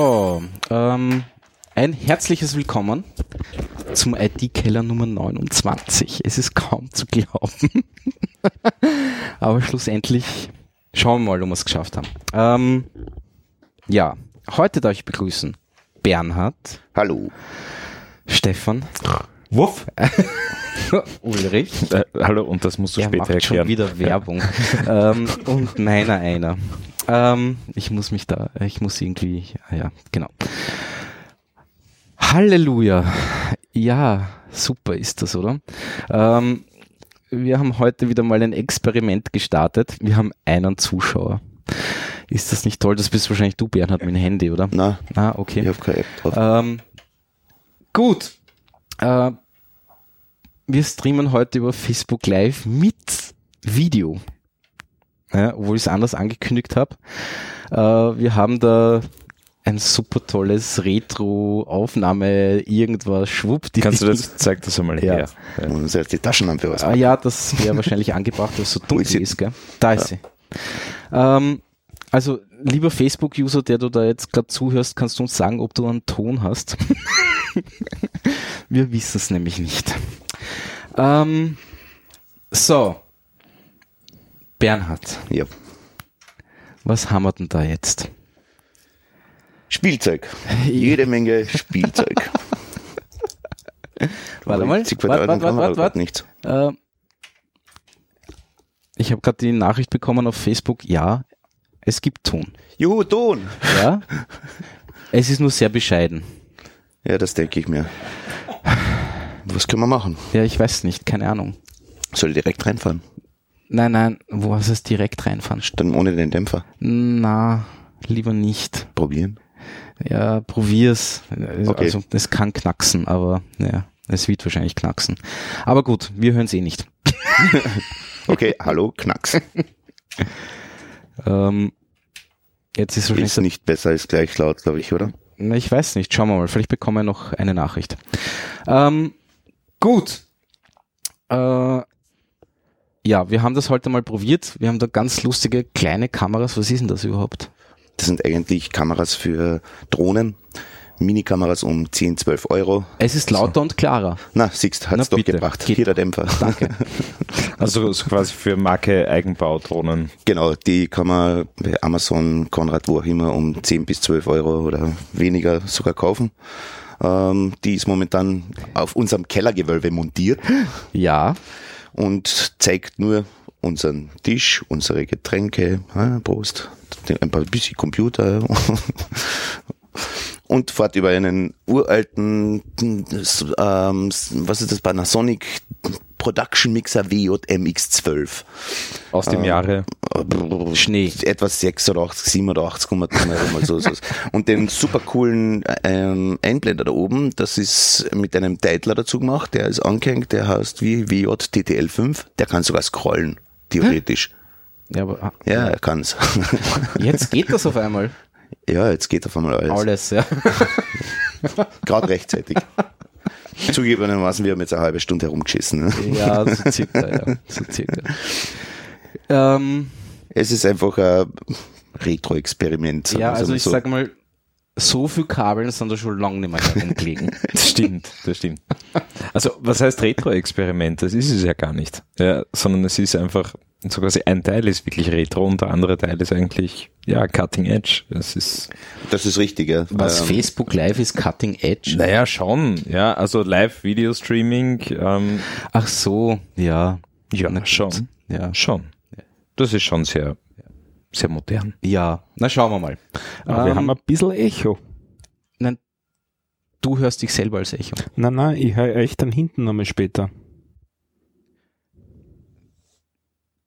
So, ähm, ein herzliches Willkommen zum IT-Keller Nummer 29. Es ist kaum zu glauben. Aber schlussendlich schauen wir mal, ob wir es geschafft haben. Ähm, ja, heute darf ich begrüßen Bernhard. Hallo. Stefan. Wuff. Ulrich. Äh, hallo, und das musst du er später macht erklären. schon wieder Werbung. ähm, und meiner einer. Ähm, ich muss mich da, ich muss irgendwie, ja, genau. Halleluja. Ja, super ist das, oder? Ähm, wir haben heute wieder mal ein Experiment gestartet. Wir haben einen Zuschauer. Ist das nicht toll? Das bist wahrscheinlich du, Bernhard, mit dem Handy, oder? Na, Ah, okay. ich habe keine App drauf. Ähm, gut. Äh, wir streamen heute über Facebook Live mit Video. Ja, obwohl ich es anders angekündigt habe. Äh, wir haben da ein super tolles Retro-Aufnahme, irgendwas, schwupp. die- Kannst du das, zeig das einmal Ja. her. Ja. Und muss erst die Taschenlampe aus. Ah ja, das wäre wahrscheinlich angebracht, weil es so dunkel ist ist, gell? Da ist sie. Ähm, also, lieber Facebook-User, der du da jetzt gerade zuhörst, kannst du uns sagen, ob du einen Ton hast? Wir wissen es nämlich nicht. Ähm, so. Bernhard, Ja. was haben wir denn da jetzt? Spielzeug. Jede Menge Spielzeug. Warte mal. 50 Warte, warte, warte, hat warte. nichts. Äh, ich habe gerade die Nachricht bekommen auf Facebook, ja, es gibt Ton. Juhu, Ton. Ja. es ist nur sehr bescheiden. Ja, das denke ich mir. Was können wir machen? Ja, ich weiß nicht, keine Ahnung. Soll direkt reinfahren? Nein, nein, wo hast du es direkt reinfahren? Dann ohne den Dämpfer. Na, lieber nicht. Probieren. Ja, probier's. Okay. Also, es kann knacksen, aber ja, es wird wahrscheinlich knacksen. Aber gut, wir hören es eh nicht. Okay, hallo, Knacks. Ähm, jetzt ist wahrscheinlich Ist nicht besser als gleich laut, glaube ich, oder? Na, ich weiß nicht. Schauen wir mal. Vielleicht bekommen wir noch eine Nachricht. Ähm, gut. Äh, ja, wir haben das heute mal probiert. Wir haben da ganz lustige kleine Kameras. Was ist denn das überhaupt? Das sind eigentlich Kameras für Drohnen. Minikameras um 10, 12 Euro. Es ist lauter und klarer. Na, siehst, hat's Na, doch bitte. gebracht. Geht. Hier der Dämpfer. Danke. Also so quasi für Marke Eigenbaudrohnen. Genau, die kann man bei Amazon, Konrad, wo auch immer, um 10 bis 12 Euro oder weniger sogar kaufen. Ähm, die ist momentan auf unserem Kellergewölbe montiert Ja. Und zeigt nur unseren Tisch, unsere Getränke, Prost, ein paar bisschen Computer und fährt über einen uralten, ähm, was ist das, Panasonic Production Mixer WJMX12. Aus dem Jahre. Schnee. Etwas 86, 87, kommen wir mal so, so. Und den super coolen ähm, Einblender da oben, das ist mit einem Titler dazu gemacht, der ist angehängt, der heißt wie WJTTL5, der kann sogar scrollen, theoretisch. Ja, aber ah, Ja, er kann's. jetzt geht das auf einmal. ja, jetzt geht auf einmal alles. Alles, ja. Gerade rechtzeitig. Zugegebenermaßen, wir haben jetzt eine halbe Stunde herumgeschissen. Ne? Ja, so circa, ja. So circa. Ähm, Es ist einfach ein Retro-Experiment. ja, also ich so. sag mal, so viel Kabeln sind da schon lange nicht mehr herumgelegen. Das stimmt, das stimmt. Also was heißt Retro-Experiment? Das ist es ja gar nicht. Ja, sondern es ist einfach, so quasi ein Teil ist wirklich Retro und der andere Teil ist eigentlich, ja, Cutting Edge. Das ist, Das ist richtig, ja. Was Ähm, Facebook Live ist Cutting Edge. naja, schon, ja, also Live-Video-Streaming, ähm, Ach so, ja. ja, Na schon, Ja. schon. Das ist schon sehr, sehr modern. Ja, na schauen wir mal. Aber wir Ähm, haben ein bisschen Echo. nein, du hörst dich selber als Echo. Nein, nein, ich höre euch dann hinten nochmal später.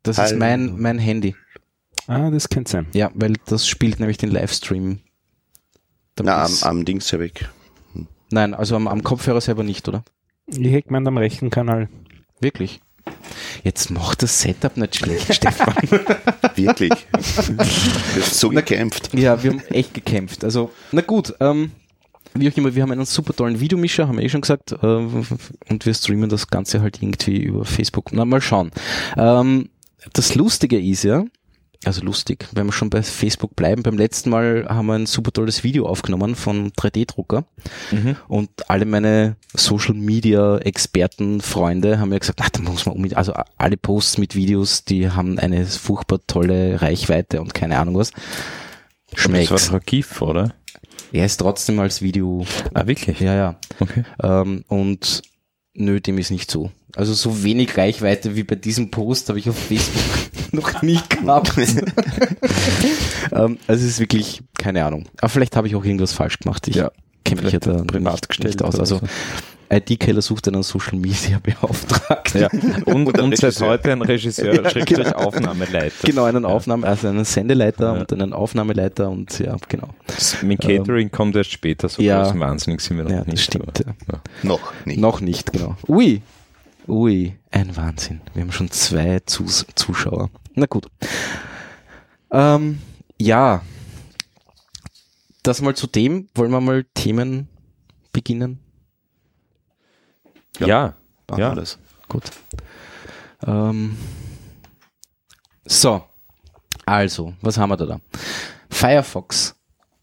Das ist Hallo. mein, mein Handy. Ah, das könnte sein. Ja, weil das spielt nämlich den Livestream. Na, am, ist- am Dings habe ich. Nein, also am, am Kopfhörer selber nicht, oder? Ich hätte gemeint am rechten Kanal. Wirklich. Jetzt macht das Setup nicht schlecht, Stefan. Wirklich. du hast so gekämpft. Ja, wir haben echt gekämpft. Also, na gut, ähm, wie auch immer, wir haben einen super tollen Videomischer, haben wir eh schon gesagt, äh, und wir streamen das Ganze halt irgendwie über Facebook. Na, mal schauen. Ähm, das Lustige ist ja, also lustig, wenn wir schon bei Facebook bleiben. Beim letzten Mal haben wir ein super tolles Video aufgenommen von 3D-Drucker Mhm. und alle meine Social Media Experten, Freunde haben mir gesagt, ach, da muss man um, also alle Posts mit Videos, die haben eine furchtbar tolle Reichweite und keine Ahnung was. Das Schmeckt. war doch GIF, oder? Er ist trotzdem als Video. Ah, wirklich? Ja, ja. Okay. Ähm, und nö, dem ist nicht so. Also so wenig Reichweite wie bei diesem Post habe ich auf Facebook noch nie gehabt. ähm, also es ist wirklich, keine Ahnung. Aber vielleicht habe ich auch irgendwas falsch gemacht. Ich Ja, kenne mich ja da privat nicht, gestellt nicht aus. Also so. IT-Keller sucht einen Social Media Beauftragten. Ja. Und, Und und seit heute ein Regisseur, Ja, Schrägstrich genau. Aufnahmeleiter. Genau, einen Aufnahme, also einen Sendeleiter Ja. und einen Aufnahmeleiter und ja, genau. Das Mit Catering kommt erst später, so Ja. großen Wahnsinnig sind wir noch Ja, nicht. das stimmt. Ja. aber- Noch nicht. Noch nicht, genau. Ui, ui, ein Wahnsinn. Wir haben schon zwei Zus Zuschauer. Na gut. Ähm, ja, das mal zu dem. Wollen wir mal Themen beginnen? Ja, ja. Machen ja. wir das. Gut. Ähm, so, also, was haben wir da da? Firefox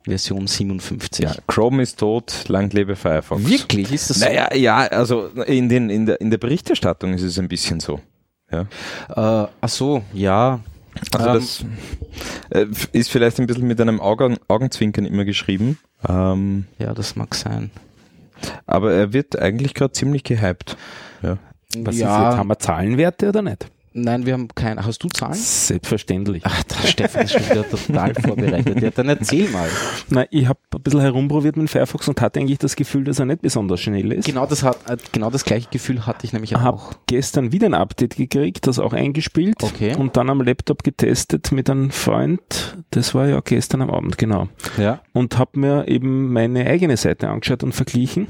Version 57. Ja, Chrome ist tot, lang lebe Firefox. Wirklich, ist das so? Naja, ja, also in, den, in, der, in der Berichterstattung ist es ein bisschen so. Ja. Äh, ach so, ja. Also Ähm, das äh, ist vielleicht ein bisschen mit einem Augen, Augenzwinkern immer geschrieben, ähm, Ja, das mag sein. aber er wird eigentlich gerade ziemlich gehypt. Ja. Was ist ja, jetzt? Haben wir Zahlenwerte oder nicht? Nein, wir haben keine. Hast du Zahlen? Selbstverständlich. Ach, der Stefan ist schon wieder total vorbereitet. Ja, dann erzähl mal. Na, ich habe ein bisschen herumprobiert mit Firefox und hatte eigentlich das Gefühl, dass er nicht besonders schnell ist. Genau das hat, äh, genau das gleiche Gefühl hatte ich nämlich Ich auch. habe gestern wieder ein Update gekriegt, das auch eingespielt Okay. und dann am Laptop getestet mit einem Freund. Das war ja gestern am Abend, genau. Ja. Und habe mir eben meine eigene Seite angeschaut und verglichen,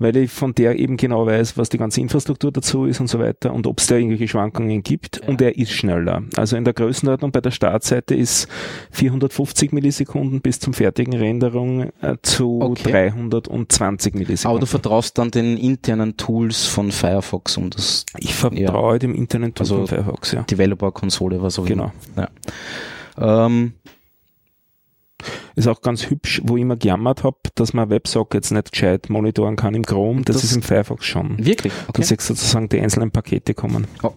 weil ich von der eben genau weiß, was die ganze Infrastruktur dazu ist und so weiter und ob es da irgendwelche Schwankungen gibt. Und er ist schneller. Also in der Größenordnung bei der Startseite ist 450 Millisekunden bis zum fertigen Renderung äh, zu Okay. 320 Aber Millisekunden. du vertraust dann den internen Tools von Firefox, um das ich vertraue dem Internet Also- von Firefox, ja. Developer-Konsole, was auch Genau. immer. Ja. Ähm, Ist auch ganz hübsch, wo ich immer gejammert habe, dass man WebSockets nicht gescheit monitoren kann im Chrome. Das, Das- ist im Firefox schon. wirklich? Okay. Dass sozusagen die einzelnen Pakete kommen. Oh,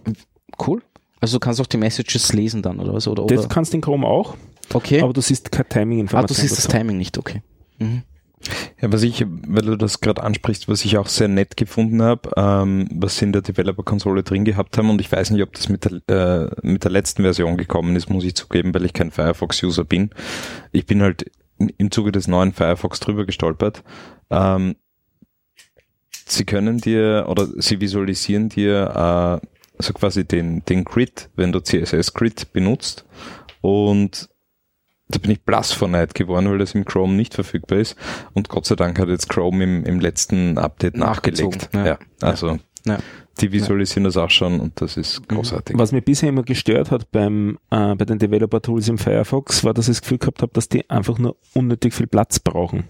cool. Also du kannst auch die Messages lesen dann, oder was? Oder, Das oder? kannst du in Chrome auch, Okay. aber du siehst keine ah, Timing-Information. du siehst das. Timing nicht, okay. Mhm. Ja, was ich, weil du das gerade ansprichst, was ich auch sehr nett gefunden habe, ähm, was sie in der Developer-Konsole drin gehabt haben und ich weiß nicht, ob das mit der, äh, mit der letzten Version gekommen ist, muss ich zugeben, weil ich kein Firefox-User bin. Ich bin halt im- Zuge des neuen Firefox drüber gestolpert. Ähm, sie können dir oder sie visualisieren dir äh, so quasi den, den Grid, wenn du CSS-Grid benutzt und da bin ich blass vor Neid geworden, weil das im Chrome nicht verfügbar ist. Und Gott sei Dank hat jetzt Chrome im, im letzten Update nachgelegt. ja. Ja. also Ja. die visualisieren das auch schon und das ist großartig. Was mich bisher immer gestört hat beim, äh, bei den Developer-Tools im Firefox, war, dass ich das Gefühl gehabt habe, dass die einfach nur unnötig viel Platz brauchen.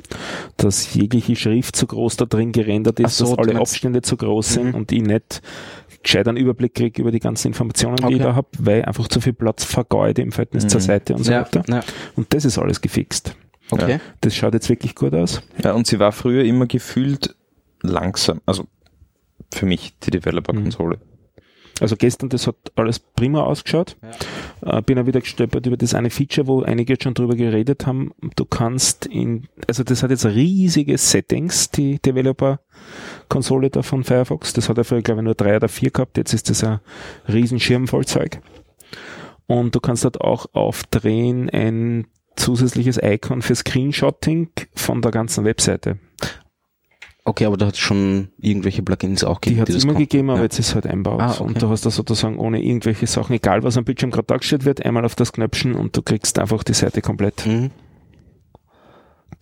Dass jegliche Schrift zu groß da drin gerendert ist, so, dass alle meinst- Abstände zu groß sind Mhm. und ich nicht gescheit einen Überblick kriege über die ganzen Informationen, die Okay. ich da habe, weil ich einfach zu viel Platz vergeude im Verhältnis Mhm. zur Seite und so Ja, weiter. ja, Und das ist alles gefixt. okay. Das schaut jetzt wirklich gut aus. Ja, und sie war früher immer gefühlt langsam. Also für mich die Developer-Konsole. Also gestern, das hat alles prima ausgeschaut. Äh, bin auch wieder gestolpert über das eine Feature, wo einige jetzt schon drüber geredet haben. Du kannst in, also das hat jetzt riesige Settings, die Developer-Konsole da von Firefox. Das hat er früher, glaube ich, nur drei oder vier gehabt. Jetzt ist das ein Riesenschirm voll Zeug. Und du kannst dort auch aufdrehen ein zusätzliches Icon für Screenshotting von der ganzen Webseite. Okay, aber da hat es schon irgendwelche Plugins auch Die gegeben. hat es immer gegeben, aber ja. jetzt ist es halt einbaut. Ah, okay. Und du hast da sozusagen ohne irgendwelche Sachen, egal was am Bildschirm gerade dargestellt wird, einmal auf das Knöpfchen und du kriegst einfach die Seite komplett. Mhm.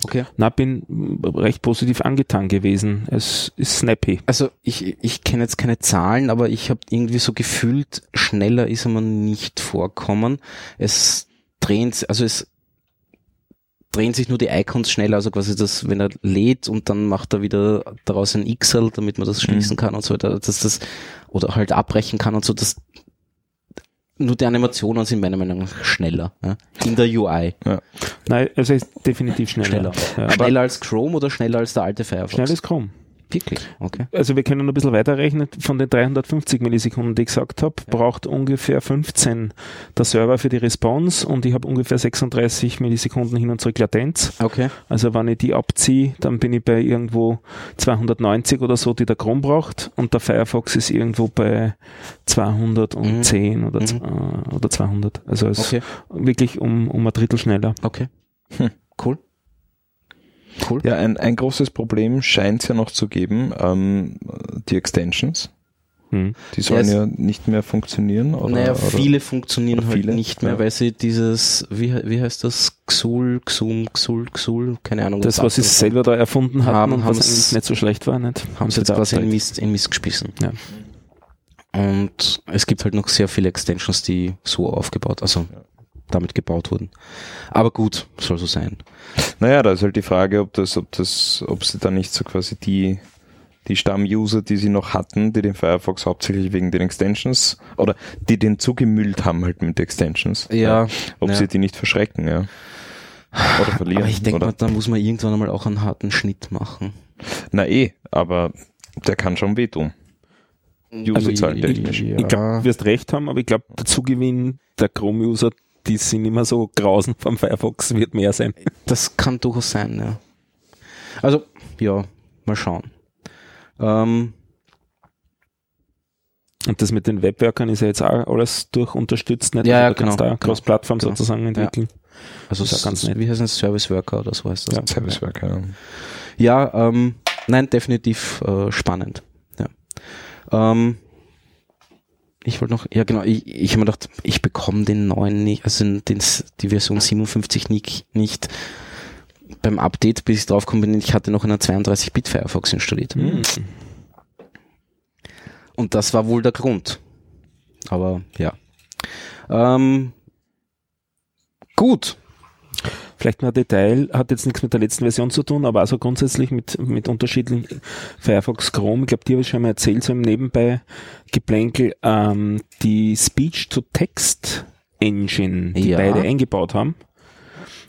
Okay. Na, bin recht positiv angetan gewesen. Es ist snappy. Also ich, ich kenne jetzt keine Zahlen, aber ich habe irgendwie so gefühlt, schneller ist mir nicht vorkommen. Es drehen, also es drehen sich nur die Icons schneller, also quasi das, wenn er lädt und dann macht er wieder daraus ein XL, damit man das schließen kann und so weiter, dass das, oder halt abbrechen kann und so, das nur die Animationen sind meiner Meinung nach schneller. Ja? In der UI. Nein, also ist definitiv schneller. Schneller. Ja, aber schneller als Chrome oder schneller als der alte Firefox? schneller ist Chrome. Wirklich? Okay. Also wir können ein bisschen weiterrechnen. Von den 350 Millisekunden, die ich gesagt habe, braucht ungefähr 15 der Server für die Response und ich habe ungefähr 36 Millisekunden hin und zurück Latenz. Okay. Also wenn ich die abziehe, dann bin ich bei irgendwo 290 oder so, die der Chrome braucht und der Firefox ist irgendwo bei 210 oder, Mhm. äh, oder 200. Also es Okay. wirklich um, um ein Drittel schneller. Okay. Hm. Cool. Cool. Ja, ein, ein großes Problem scheint es ja noch zu geben, ähm, die Extensions. Hm. Die sollen Ja, ja nicht mehr funktionieren. Oder, naja, oder viele funktionieren oder halt viele, nicht mehr, ja. weil sie dieses, wie, wie heißt das? Xul, Xum, Xul, Xul, keine Ahnung. Das, was sie selber da erfunden hatten Haben- und was nicht so schlecht war, nicht? haben sie jetzt quasi in. Mist, in Mist gespissen. Ja. Und es gibt halt noch sehr viele Extensions, die so aufgebaut, also damit gebaut wurden. Aber gut, soll so sein. Naja, da ist halt die Frage, ob das, ob das, ob sie da nicht so quasi die, die Stamm-User, die sie noch hatten, die den Firefox hauptsächlich wegen den Extensions oder die den zugemüllt haben halt mit Extensions. Ja, Ob ja. sie die nicht verschrecken, ja. Oder verlieren. Aber ich denke mal, da muss man irgendwann einmal auch einen harten Schnitt machen. Na eh, aber der kann schon wehtun. Userzahlen Also, technisch. ja. Ich glaube, du wirst recht haben, aber ich glaube, der Zugewinn der Chrome-User, die sind immer so grausen vom Firefox, wird mehr sein. Das kann durchaus sein, ja. Also, ja, mal schauen. Ähm, Und das mit den Webworkern ist ja jetzt auch alles durch unterstützt, nicht? Ja, ja, du kannst genau, da Cross-Plattform genau. sozusagen entwickeln. also, Das ist ja ganz nett. wie heißt das? Service Worker oder so heißt das. Ja. Service Worker, ja. Ja, ähm, nein, definitiv äh, spannend. Ja. Ähm, ich wollte noch, ja genau, ich, ich habe mir gedacht, ich bekomme den neuen nicht, also den, die Version 57 nicht, nicht beim Update, bis ich drauf gekommen bin, ich hatte noch einen 32-Bit Firefox installiert. Hm. Und das war wohl der Grund. Aber ja. Ähm, gut. Vielleicht noch ein Detail, hat jetzt nichts mit der letzten Version zu tun, aber also grundsätzlich mit, mit unterschiedlichen Firefox Chrome. Ich glaube, die habe ich schon mal erzählt, so im Nebenbei Geplänkel, ähm, die Speech-to-Text Engine, die Ja. beide eingebaut haben.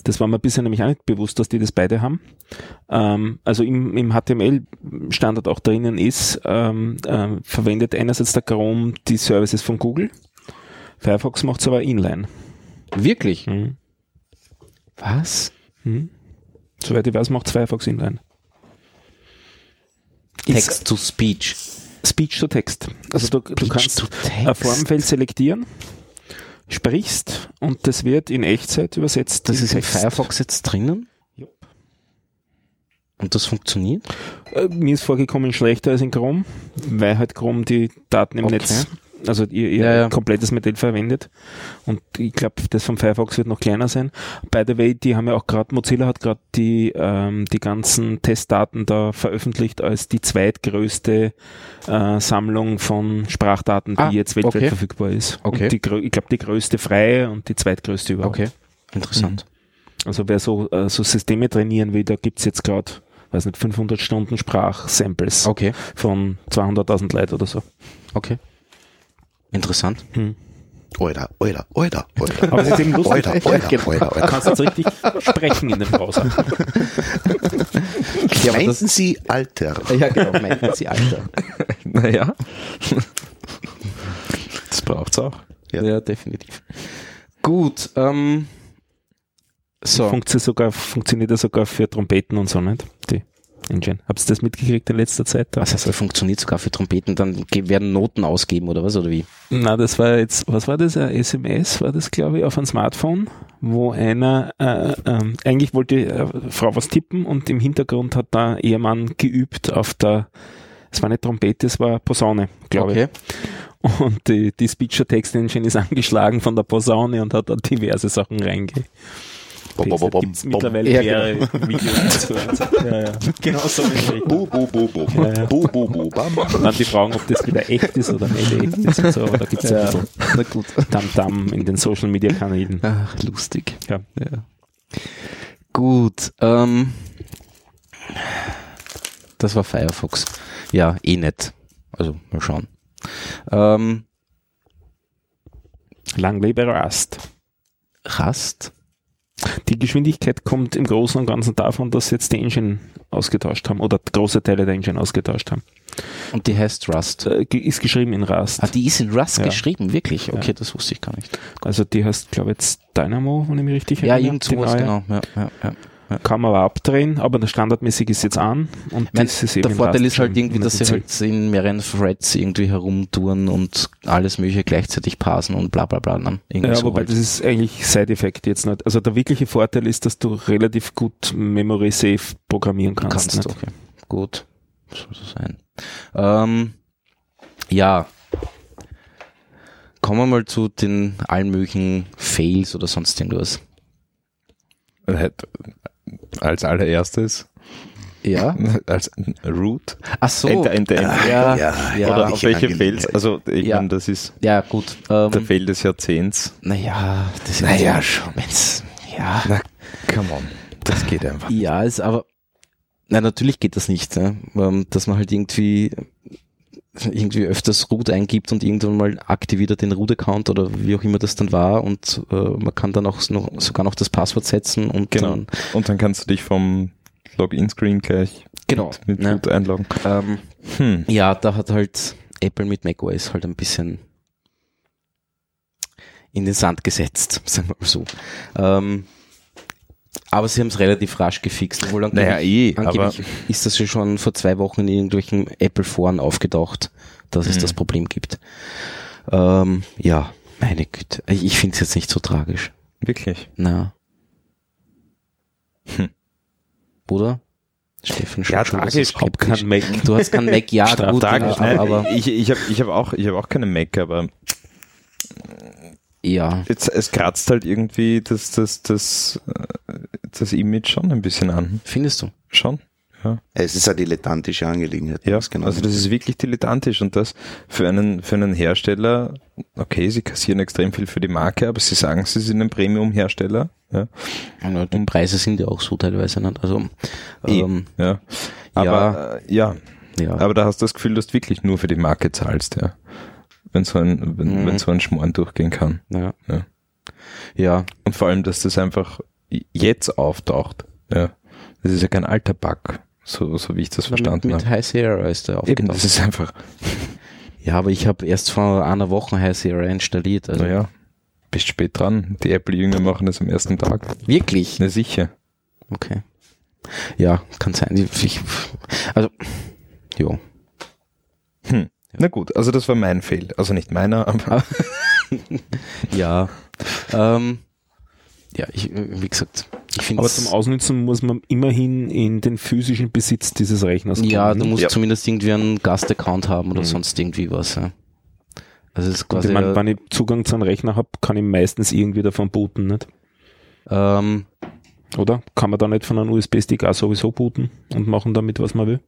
Das war mir bisher nämlich auch nicht bewusst, dass die das beide haben. Ähm, also im, im HTML-Standard auch drinnen ist, ähm, ähm, verwendet einerseits der Chrome die Services von Google. Firefox macht es aber inline. Wirklich? Mhm. Was? Hm. Soweit ich weiß, macht Firefox Inline. Text to Speech. Speech to Text. Also du, du kannst ein. Formfeld selektieren, sprichst und das wird in Echtzeit übersetzt. Das ist in. Firefox jetzt drinnen? Jupp. Und das funktioniert? Äh, mir ist vorgekommen schlechter als in Chrome, weil halt Chrome die Daten im Okay. Netz, also ihr, ihr Ja, ja. komplettes Modell verwendet. Und ich glaube, das von Firefox wird noch kleiner sein. By the way, die haben ja auch gerade, Mozilla hat gerade die, ähm, die ganzen Testdaten da veröffentlicht als die zweitgrößte äh, Sammlung von Sprachdaten, die Ah, jetzt weltweit okay. verfügbar ist. Okay. Und die, ich glaube, die größte freie und die zweitgrößte überhaupt. Okay. Interessant. Also wer so, äh, so Systeme trainieren will, da gibt's jetzt gerade, weiß nicht, 500 Stunden Sprachsamples Okay. von 200.000 Leuten oder so. Okay. Interessant. Alter, Alter, Alter, Alter. Aber es ist eben lustig. Alter, Alter, Genau. Alter, Du Alter. kannst jetzt richtig sprechen in dem Browser. Ja, Meinten Sie Alter? ja, genau. Meinten Sie Alter. Naja. das braucht's auch. Ja, Ja. definitiv. Gut. Ähm, so. Funktioniert sogar, funktioniert ja sogar für Trompeten und so, nicht? Die Engine. Habt ihr das mitgekriegt in letzter Zeit? Da? Was heißt, das funktioniert sogar für Trompeten, dann werden Noten ausgeben oder was, oder wie? Na, das war jetzt, was war das? Ein SMS war das, glaube ich, auf ein Smartphone, wo einer, äh, ähm, eigentlich wollte die äh, Frau was tippen und im Hintergrund hat der Ehemann geübt auf der, es war nicht Trompete, es war Posaune, glaube ich. Und die, die Speech-to-Text-Engine ist angeschlagen von der Posaune und hat da diverse Sachen reinge. Bom, bom, bom, bom, Gibt's bom. mittlerweile Ja, mehrere Videos und so. Ja, ja. Genau so. Bu, bu, bu, bu. Ja, ja. Bu, bu, bu, bam. Und dann die Fragen, ob das wieder echt ist oder nicht echt ist und so, aber da gibt's ja, Ja. Na gut. Tamtam in den Social Media Kanälen. Ach, lustig. Ja. Ja. Gut. Ähm, das war Firefox. Ja, eh nett. Also mal schauen. Ähm, Lang lebe Rust. Rust? Die Geschwindigkeit kommt im Großen und Ganzen davon, dass sie jetzt die Engine ausgetauscht haben oder große Teile der Engine ausgetauscht haben. Und die heißt Rust. Äh, ist geschrieben in Rust. Ah, die ist in Rust Ja. geschrieben, wirklich? Okay, das wusste ich gar nicht. Also die heißt, glaube ich, jetzt Dynamo, wenn ich mich richtig Ja, erinnere. irgend die sowas, genau. Ja, ja, ja. Kann man aber abdrehen, aber der standardmäßig ist jetzt an. Und Ich mein, das ist der Vorteil ist halt irgendwie, dass sie halt in mehreren Threads irgendwie herumtouren und alles mögliche gleichzeitig parsen und bla bla bla. Ne? Ja, so wobei halt. das ist eigentlich Side-Effekt jetzt nicht. Also der wirkliche Vorteil ist, dass du relativ gut Memory-Safe programmieren kannst. kannst. nicht? Okay, gut. Soll so sein. Ähm, ja. Kommen wir mal zu den allen möglichen Fails oder sonst irgendwas. Als allererstes, Ja. als Root. Ach so. Enter, enter, enter. Ja, Ja, ja, Oder ja, auf welche. Fails? Also, ich Ja. meine, das ist ja gut. Ähm, der Fail des Jahrzehnts. naja, das Naja, also, schon. wenn's- Ja. Na, come on. Das geht einfach. Ja, ist aber, na natürlich geht das nicht, ne? Ähm, dass man halt irgendwie irgendwie öfters Root eingibt und irgendwann mal aktiviert er den Root-Account oder wie auch immer das dann war und äh, man kann dann auch noch, sogar noch das Passwort setzen und Genau. dann, Und dann kannst du dich vom Login-Screen gleich genau, mit ne? Root einloggen. ähm, Hm. ja, da hat halt Apple mit macOS halt ein bisschen in den Sand gesetzt, sagen wir mal so. Ähm, aber sie haben es relativ rasch gefixt, obwohl angeblich, Naja, eh, aber angeblich ist das ja schon vor zwei Wochen in irgendwelchen Apple-Foren aufgetaucht, dass es Mhm. das Problem gibt. Ähm, ja, meine Güte. Ich, ich finde es jetzt nicht so tragisch. wirklich. Na. Hm. Oder? Steffen Ja, tragisch. es skeptisch- Kein Mac. Du hast kein Mac, ja, gut, Tragisch, aber, nein, aber ich, ich habe ich hab auch, ich hab auch keine Mac, aber ja. jetzt, es kratzt halt irgendwie das, das, das, äh, das Image schon ein bisschen an. Findest du? Schon. Es ist eine dilettantische Angelegenheit. Ja, genau. also das ist wirklich dilettantisch und das für einen, für einen Hersteller, okay, sie kassieren extrem viel für die Marke, aber sie sagen, sie sind ein Premium-Hersteller. Ja, Ja, die Preise sind ja auch so teilweise nicht. Also, Eh. ähm, ja. Aber äh, ja, ja. aber da hast du das Gefühl, dass du wirklich nur für die Marke zahlst, ja. Wenn so ein, wenn, Mhm. wenn so ein Schmoren durchgehen kann. ja. Ja. Ja, Und vor allem, dass das einfach jetzt auftaucht. Ja. Das ist ja kein alter Bug, so, so wie ich das verstanden mit, mit habe. High Sierra ist der Eben, aufgetaucht. das ist einfach, Ja, aber ich habe erst vor einer Woche High Sierra installiert. Also naja, bist spät dran. Die Apple-Jünger machen das am ersten Tag. Wirklich? Na sicher. Okay. Ja, kann sein. Ich, also, jo. Hm. Na gut, also das war mein Fail. Also nicht meiner, aber Ja. ähm, ja, ich, wie gesagt, ich finde Aber zum Ausnutzen muss man immerhin in den physischen Besitz dieses Rechners kommen. Ja, du musst Ja. zumindest irgendwie einen Gastaccount haben oder Mhm. sonst irgendwie was. Ja. Also es ist quasi, ich mein, wenn ich Zugang zu einem Rechner habe, kann ich meistens irgendwie davon booten, nicht? ähm, Oder? Kann man da nicht von einem USB-Stick auch sowieso booten und machen damit, was man will?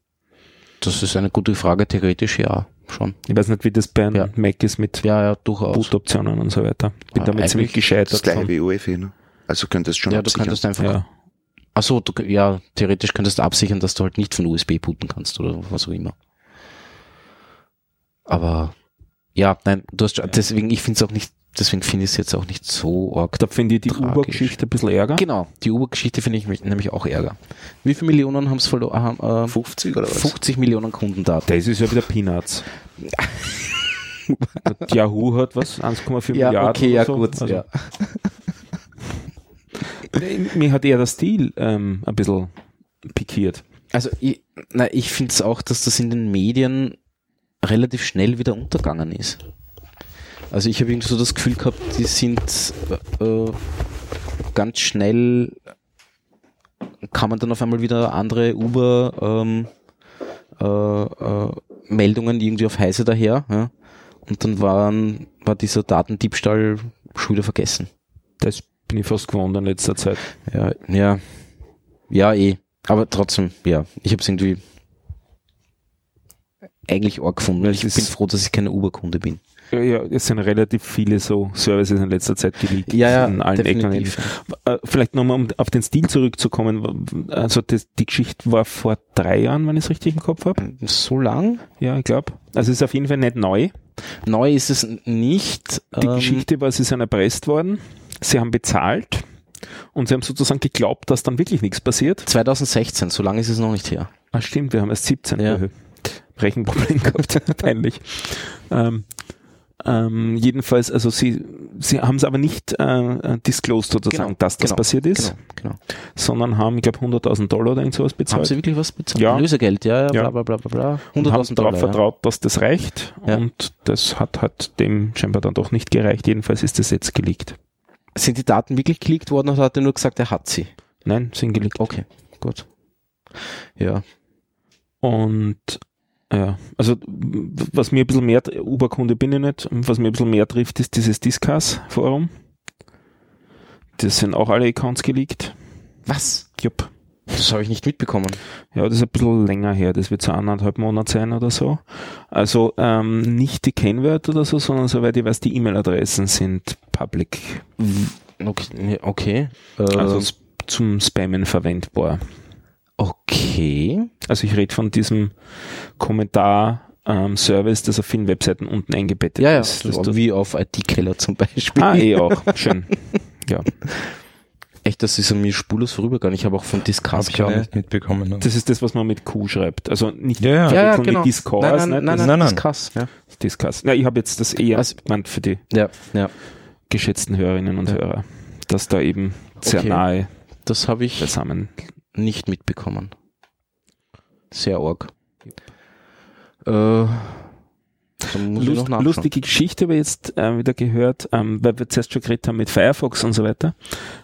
das ist eine gute Frage, theoretisch ja, schon. Ich weiß nicht, wie das bei einem Ja. Mac ist mit Ja, ja. Boot-Optionen und so weiter. Bin Ah, damit ziemlich das gescheitert. gleiche von- wie UEFI, ne? Also könntest schon Ja, du absichern. könntest einfach, ja. achso, du, ja, theoretisch könntest du absichern, dass du halt nicht von USB booten kannst oder was auch immer. Aber, ja, nein, du hast schon, deswegen, ich finde es auch nicht, deswegen finde ich es jetzt auch nicht so arg. Da finde ich die. Uber-Geschichte ein bisschen ärger. Genau, die Uber-Geschichte finde ich nämlich auch ärger. Wie viele Millionen haben es verloren? Haben, äh, 50 oder was? 50 Millionen Kundendaten. Das ist ja wieder Peanuts. Yahoo hat was? 1,4 Ja, Milliarden. okay, oder ja so. gut, Also, ja. Mir hat eher der Stil ähm, ein bisschen pikiert. Also ich, na, ich finde es auch, dass das in den Medien relativ schnell wieder untergegangen ist. Also ich habe irgendwie so das Gefühl gehabt, die sind äh, ganz schnell kann man dann auf einmal wieder andere Uber ähm, äh, äh, Meldungen irgendwie auf Heise daher, ja? Und dann waren, war dieser Datendiebstahl schon wieder vergessen. Das bin ich fast gewohnt in letzter Zeit. Ja, ja, ja, eh. Aber trotzdem, ja, ich habe es irgendwie eigentlich arg gefunden, weil ich bin ist- froh, dass ich keine Uber-Kunde bin. ja, es sind relativ viele so Services in letzter Zeit geleakt. Ja, ja, in allen Ecken definitiv. Äh, Vielleicht nochmal, um auf den Stil zurückzukommen. Also das, die Geschichte war vor drei Jahren, wenn ich es richtig im Kopf habe. So lang? Ja, ich glaube. Also es ist auf jeden Fall nicht neu. Neu ist es nicht. Die ähm, Geschichte war, sie sind erpresst worden, sie haben bezahlt und sie haben sozusagen geglaubt, dass dann wirklich nichts passiert. 2016, so lange ist es noch nicht her. Ah, stimmt, wir haben erst 17. Ja. Höhe. Rechenproblem gehabt, peinlich. Ähm, ähm, jedenfalls, also sie, sie haben es aber nicht äh, disclosed sozusagen, Genau, dass das genau, passiert ist, Genau, genau. sondern haben, ich glaube, 100.000 Dollar oder irgend sowas Haben bezahlt. sie wirklich was bezahlt? Ja. Lösegeld, ja, ja, bla bla bla bla bla. und haben 100.000 darauf Dollar. Ja. vertraut, dass das reicht Ja. und das hat halt dem scheinbar dann doch nicht gereicht. Jedenfalls ist das jetzt geleakt. Sind die Daten wirklich geleakt worden oder hat er nur gesagt, er hat sie? Nein, sind geleakt. Okay, gut. Ja. Und ja, also was mir ein bisschen mehr, Uberkunde bin ich nicht, was mir ein bisschen mehr trifft, ist dieses Discuss-Forum. Das sind auch alle Accounts geleakt. Was? Jupp. Das habe ich nicht mitbekommen. Ja, das ist ein bisschen länger her, das wird so anderthalb Monate sein oder so. Also ähm, nicht die Kennwörter oder so, sondern soweit ich weiß, die E-Mail-Adressen sind public, Okay. okay. Äh, also s- zum Spammen verwendbar. okay. Also ich rede von diesem Kommentar-Service, das auf vielen Webseiten unten eingebettet Ja, ja. ist. Das wie auf IT-Keller zum Beispiel. ah, eh auch. Schön. Ja. Echt, das ist an mir spurlos vorübergegangen. Ich habe auch von auch keine- nicht mitbekommen. Das ist das, was man mit Q schreibt. Also nicht Ja, ja. Ja, genau. mit Discourse, nein, nein, nein, nein, Nein, nein. Discuss. Ja. ist Discuss. Ich habe jetzt das eher Also- gemeint für die ja, ja. geschätzten Hörerinnen und Ja. Hörer, dass da eben sehr Okay. nahe Das habe ich beisammen. nicht mitbekommen. Sehr arg. Äh, dann muss ich noch Lust, lustige Geschichte habe ich jetzt äh, wieder gehört, ähm, weil wir zuerst schon geredet haben mit Firefox und so weiter.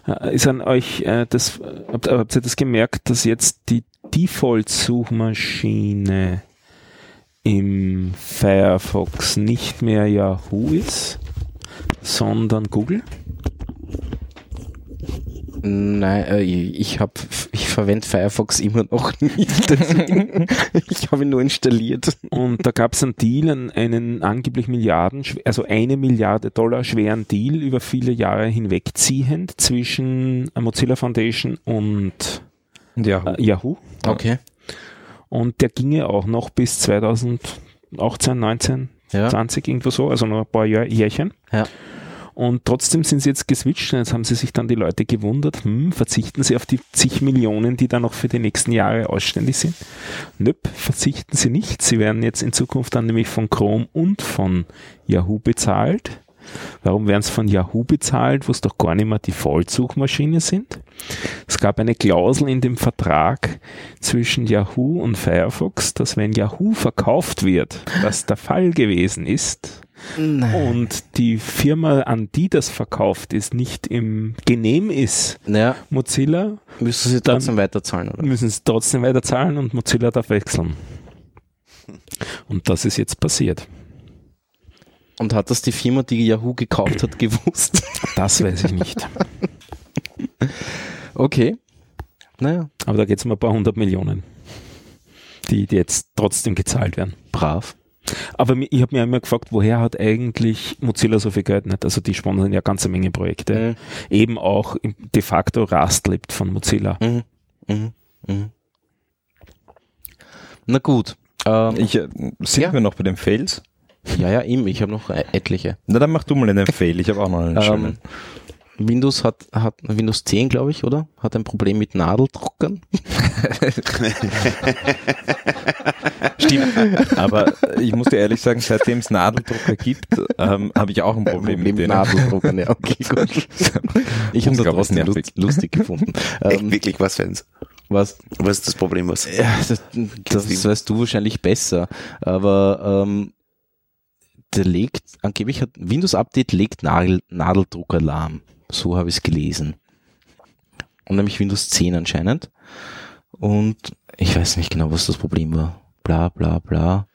Äh, ist an euch äh, das, äh, habt, habt ihr das gemerkt, dass jetzt die Default-Suchmaschine im Firefox nicht mehr Yahoo ist, sondern Google? Nein, äh, ich habe, verwende Firefox immer noch nicht. ich habe ihn nur installiert. Und da gab es einen Deal, einen, einen angeblich Milliarden, also eine Milliarde Dollar schweren Deal über viele Jahre hinwegziehend zwischen Mozilla Foundation und Ja, äh, Yahoo. Okay. Und der ginge auch noch bis 2018, 19, Ja. 20, irgendwo so, also noch ein paar Jahr, Jährchen. Ja. Und trotzdem sind sie jetzt geswitcht und jetzt haben sie sich dann die Leute gewundert, hm, verzichten sie auf die zig Millionen, die da noch für die nächsten Jahre ausständig sind? Nöp, verzichten sie nicht. Sie werden jetzt in Zukunft dann nämlich von Chrome und von Yahoo bezahlt. Warum werden sie von Yahoo bezahlt, wo es doch gar nicht mehr Default-Suchmaschine sind? Es gab eine Klausel in dem Vertrag zwischen Yahoo und Firefox, dass wenn Yahoo verkauft wird, was der Fall gewesen ist, und die Firma, an die das verkauft ist, nicht im genehm ist, Naja, Mozilla, müssen sie trotzdem weiterzahlen, oder? müssen sie trotzdem weiter zahlen und Mozilla darf wechseln. Und das ist jetzt passiert. Und hat das die Firma, die Yahoo gekauft hat, gewusst? Das weiß ich nicht. Okay. Naja, Aber da geht es um ein paar hundert Millionen, die jetzt trotzdem gezahlt werden. brav. Aber ich habe mir immer gefragt, woher hat eigentlich Mozilla so viel Geld nicht? Also die sponsern ja ganze Menge Projekte. Mhm. Eben auch de facto Rust lebt von Mozilla. Mhm. Mhm. Mhm. Na gut. Ähm, ich, äh, sind Ja. wir noch bei den Fails? Ja, ja, eben. Ich habe noch äh, etliche. Na, dann mach du mal einen Fail. Ich habe auch noch einen Ähm, schönen. Windows hat, hat Windows 10, glaube ich, oder? Hat ein Problem mit Nadeldruckern. Stimmt. Aber ich muss dir ehrlich sagen, seitdem es Nadeldrucker gibt, ähm, habe ich auch ein Problem, mit denen. Nadeldruckern, ja, okay, gut. Ich habe es Unglaublich trotzdem nervig. lust, lustig gefunden. Echt Ähm, wirklich was, Fans? was? Was ist das Problem? Was? Ja, das, das weißt du wahrscheinlich besser. Aber ähm, der legt, angeblich hat Windows Update legt Nadel, Nadeldrucker lahm. So habe ich es gelesen. Und nämlich Windows 10 anscheinend. Und ich weiß nicht genau, was das Problem war. Bla bla bla.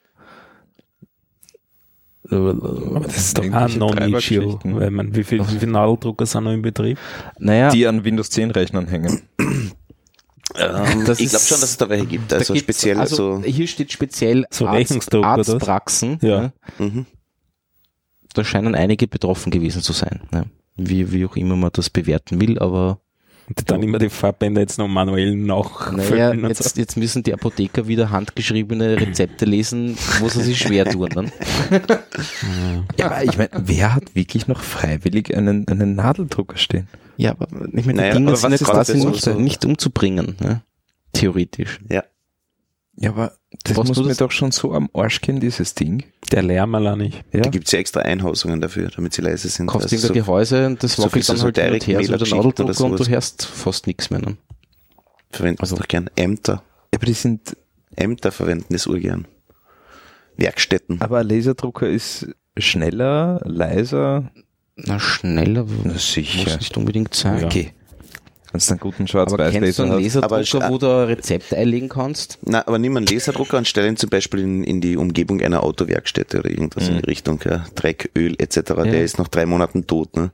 Aber das ist doch ein Non-Issue, Treibergeschichten. weil man, wie viel, viele Nadeldrucker sind noch im Betrieb? Naja, Die an Windows 10 Rechnern hängen. Ähm, Das ich glaube ist- schon, dass es da welche gibt. Also speziell also so. hier steht speziell So Arzt? Arztpraxen. Ja. Mhm. Da scheinen einige betroffen gewesen zu sein. Ne? Wie, wie auch immer man das bewerten will, aber Und dann immer die Farbbänder jetzt noch manuell nachfüllen naja, und so. jetzt, jetzt müssen die Apotheker wieder handgeschriebene Rezepte lesen, wo sie sich schwer tun. Dann. Ja, aber ich meine, wer hat wirklich noch freiwillig einen, einen Nadeldrucker stehen? Ja, aber ich meine, Naja, die Dinge aber sind ist quasi das nicht, so- nicht umzubringen, ne? theoretisch. Ja. Ja, aber das Brauchst muss du mir doch schon so am Arsch gehen, dieses Ding. Der Lärm allein nicht. Ja. Da gibt's ja extra Einhausungen dafür, damit sie leise sind. Kaufst Also irgendein Gehäuse und das so wackelt dann so halt Direct her, so oder Nadeldrucker und du hörst fast nichts mehr. Ne? verwenden Also- doch gern Ämter. Aber die sind, Ämter verwenden das urgern. Werkstätten. aber ein Laserdrucker ist schneller, leiser. Na, schneller Na muss sicher. nicht unbedingt sein. Okay. Wenn du einen guten Aber kennst du Schwarz-Weiß-Laser einen hast. Aber Laserdrucker, sch- wo du ein Rezept einlegen kannst? Na, aber nimm einen Laserdrucker und stell ihn zum Beispiel in, in die Umgebung einer Autowerkstätte oder irgendwas in Mhm. die Richtung, ja. Dreck, Öl etc. Der ist nach drei Monaten tot, ne?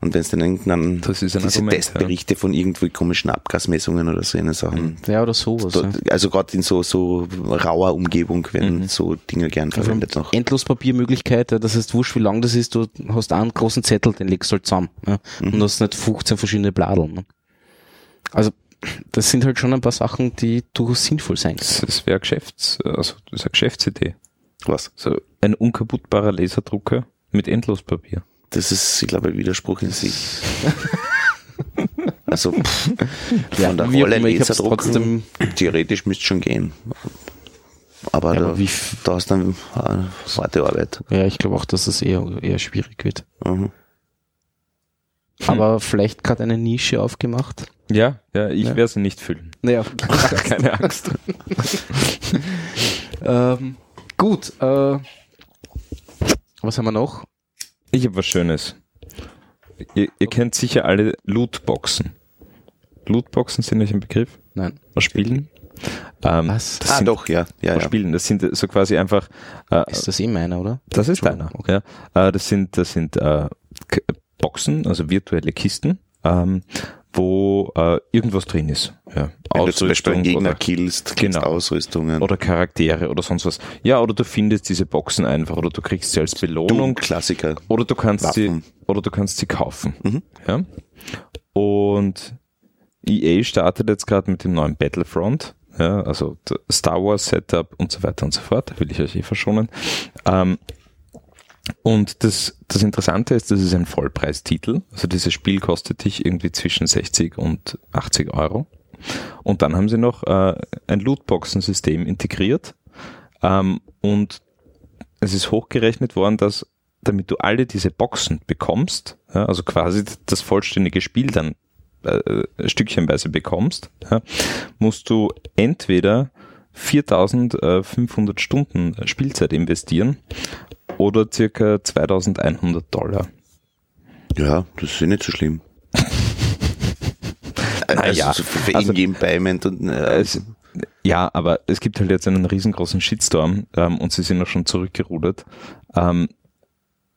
Und wenn es dann irgendeinen Das ist ein diese Argument, Testberichte von irgendwie komischen Abgasmessungen oder so eine Sachen. Ja, oder sowas. ja. Dort, also gerade in so so rauer Umgebung werden Mhm. so Dinge gern verwendet noch. Endlos Papiermöglichkeit, ja, das heißt wurscht, wie lang das ist, du hast einen großen Zettel, den legst du halt zusammen. Ja, Mhm. Und hast nicht 15 verschiedene Bladeln. Ne? Also, das sind halt schon ein paar Sachen, die durchaus sinnvoll sein können. Das, das wäre Geschäfts, also das ist eine Geschäftsidee. Was? So ein unkaputtbarer Laserdrucker mit Endlospapier. Das ist, ich glaube, ein Widerspruch in sich. also pff, von der Rolle Laserdrucken, trotzdem- theoretisch müsste schon gehen. Aber, Ja, da, aber da hast du dann äh, harte Arbeit. Ja, ich glaube auch, dass es eher, eher schwierig wird. Mhm. Aber vielleicht gerade eine Nische aufgemacht. Ja, ja, ich Ja. werde sie nicht füllen. Naja, keine Angst. ähm, gut. Äh, was haben wir noch? Ich habe was Schönes. Ihr, ihr kennt sicher alle Lootboxen. Lootboxen sind euch ein Begriff? Nein. Was Spielen? Ähm, Was? Das Ah, sind, doch, ja. ja, was ja. Spielen. Das sind so quasi einfach äh, Ist das eh meiner, oder? Das ist deiner. Ja. Äh, das sind, das sind äh, Boxen, also virtuelle Kisten, ähm, wo äh, irgendwas drin ist. Ja. Wenn du zum Beispiel einen Gegner oder, killst, Genau. Ausrüstungen. oder Charaktere oder sonst was. Ja, oder du findest diese Boxen einfach oder du kriegst sie als Belohnung Doom, Klassiker. oder du kannst Waffen. sie oder du kannst sie kaufen. Mhm. Ja. Und EA startet jetzt gerade mit dem neuen Battlefront. Ja, also Star Wars Setup und so weiter und so fort. Will ich euch eh verschonen. Ähm, und das, das Interessante ist, das ist ein Vollpreistitel. Also dieses Spiel kostet dich irgendwie zwischen 60 und 80 Euro. Und dann haben sie noch äh, ein Lootboxen-System integriert. Ähm, und es ist hochgerechnet worden, dass damit du alle diese Boxen bekommst, ja, also quasi das vollständige Spiel dann äh, stückchenweise bekommst, ja, musst du entweder 4500 Stunden Spielzeit investieren oder circa 2100 Dollar. Ja, das ist ja nicht so schlimm. also ja, so für also- Payment und äh, ja, aber es gibt halt jetzt einen riesengroßen Shitstorm ähm, und sie sind auch schon zurückgerudert, ähm,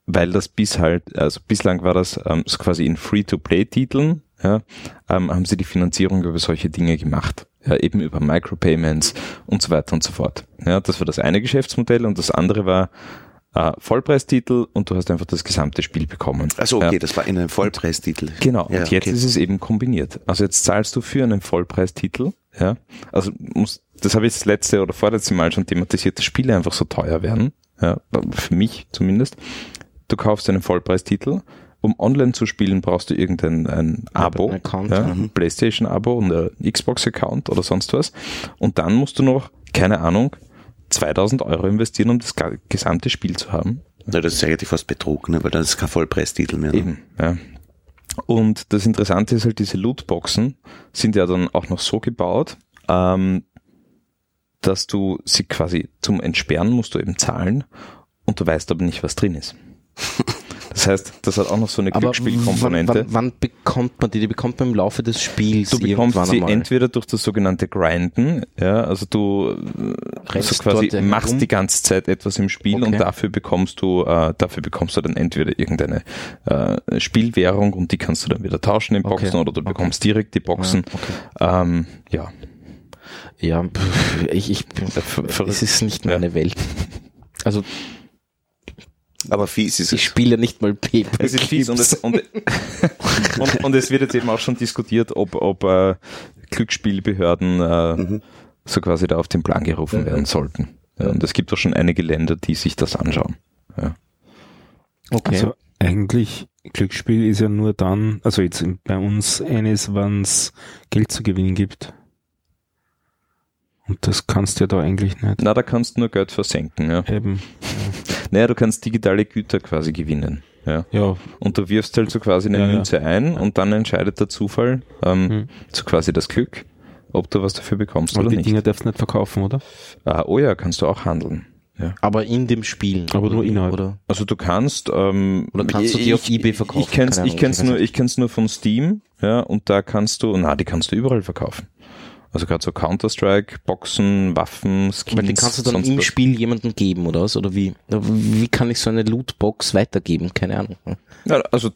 weil das bis halt, also bislang war das ähm, so quasi in Free-to-Play-Titeln, ja, ähm, haben sie die Finanzierung über solche Dinge gemacht. Ja, eben über Micropayments und so weiter und so fort. Ja, das war das eine Geschäftsmodell und das andere war äh, Vollpreistitel und du hast einfach das gesamte Spiel bekommen. also okay, Ja. das war in einem Vollpreistitel. Genau, Ja, und jetzt okay. ist es eben kombiniert. Also jetzt zahlst du für einen Vollpreistitel, ja, also muss, das habe ich das letzte oder vorletzte Mal schon thematisiert, dass Spiele einfach so teuer werden, ja, für mich zumindest. Du kaufst einen Vollpreistitel, um online zu spielen, brauchst du irgendein ein Abo, ein Account, ja, ein Playstation-Abo und ein Xbox-Account oder sonst was. Und dann musst du noch, keine Ahnung, 2000 Euro investieren, um das gesamte Spiel zu haben. Ja, das ist eigentlich fast Betrug, ne? weil dann ist kein Vollpreistitel mehr. Ne? Eben, ja. Und das Interessante ist halt, diese Lootboxen sind ja dann auch noch so gebaut, ähm, dass du sie quasi zum Entsperren musst du eben zahlen und du weißt aber nicht, was drin ist. Das heißt, das hat auch noch so eine Glücksspielkomponente. Wann, wann, wann bekommt man die? Die bekommt man im Laufe des Spiels Du bekommst sie einmal. entweder durch das sogenannte Grinden, ja, also du äh, Rennst so quasi machst die ganze Zeit etwas im Spiel und Okay. dafür bekommst du, äh, dafür bekommst du dann entweder irgendeine äh, Spielwährung und die kannst du dann wieder tauschen in Boxen Okay. oder du bekommst direkt die Boxen. Ja, okay. Ähm, ja. Ja, ich, ich, es ist nicht meine Welt. Also, Aber fies ist ich es. spiele ja nicht mal Paper. Es ist fies und es, und, und, und es wird jetzt eben auch schon diskutiert, ob, ob äh, Glücksspielbehörden äh, Mhm. so quasi da auf den Plan gerufen werden sollten. Ja, und es gibt auch schon einige Länder, die sich das anschauen. Ja. Okay. Also eigentlich Glücksspiel ist ja nur dann, also jetzt bei uns eines, wenn es Geld zu gewinnen gibt. Und das kannst du ja da eigentlich nicht. Na, da kannst du nur Geld versenken. Ja. Eben. Naja, du kannst digitale Güter quasi gewinnen. Ja. Ja, Und du wirfst halt so quasi eine Ja, ja. Münze ein und dann entscheidet der Zufall, ähm, Hm. so quasi das Glück, ob du was dafür bekommst aber oder die nicht. Dinger darfst du nicht verkaufen, oder? Ah, oh ja, kannst du auch handeln. Ja. Aber in dem Spiel. Aber nur innerhalb. Oder? Also du kannst ähm, Oder kannst du die auf eBay verkaufen? Ich kenn's, ich kenn's ich nur, ich kenn's nur von Steam, ja, und da kannst du, na, die kannst du überall verkaufen. Also gerade so Counter-Strike, Boxen, Waffen, Skins. Aber die kannst du dann im was. Spiel jemandem geben, oder was? Oder wie? Wie kann ich so eine Lootbox weitergeben? Keine Ahnung. Ja, also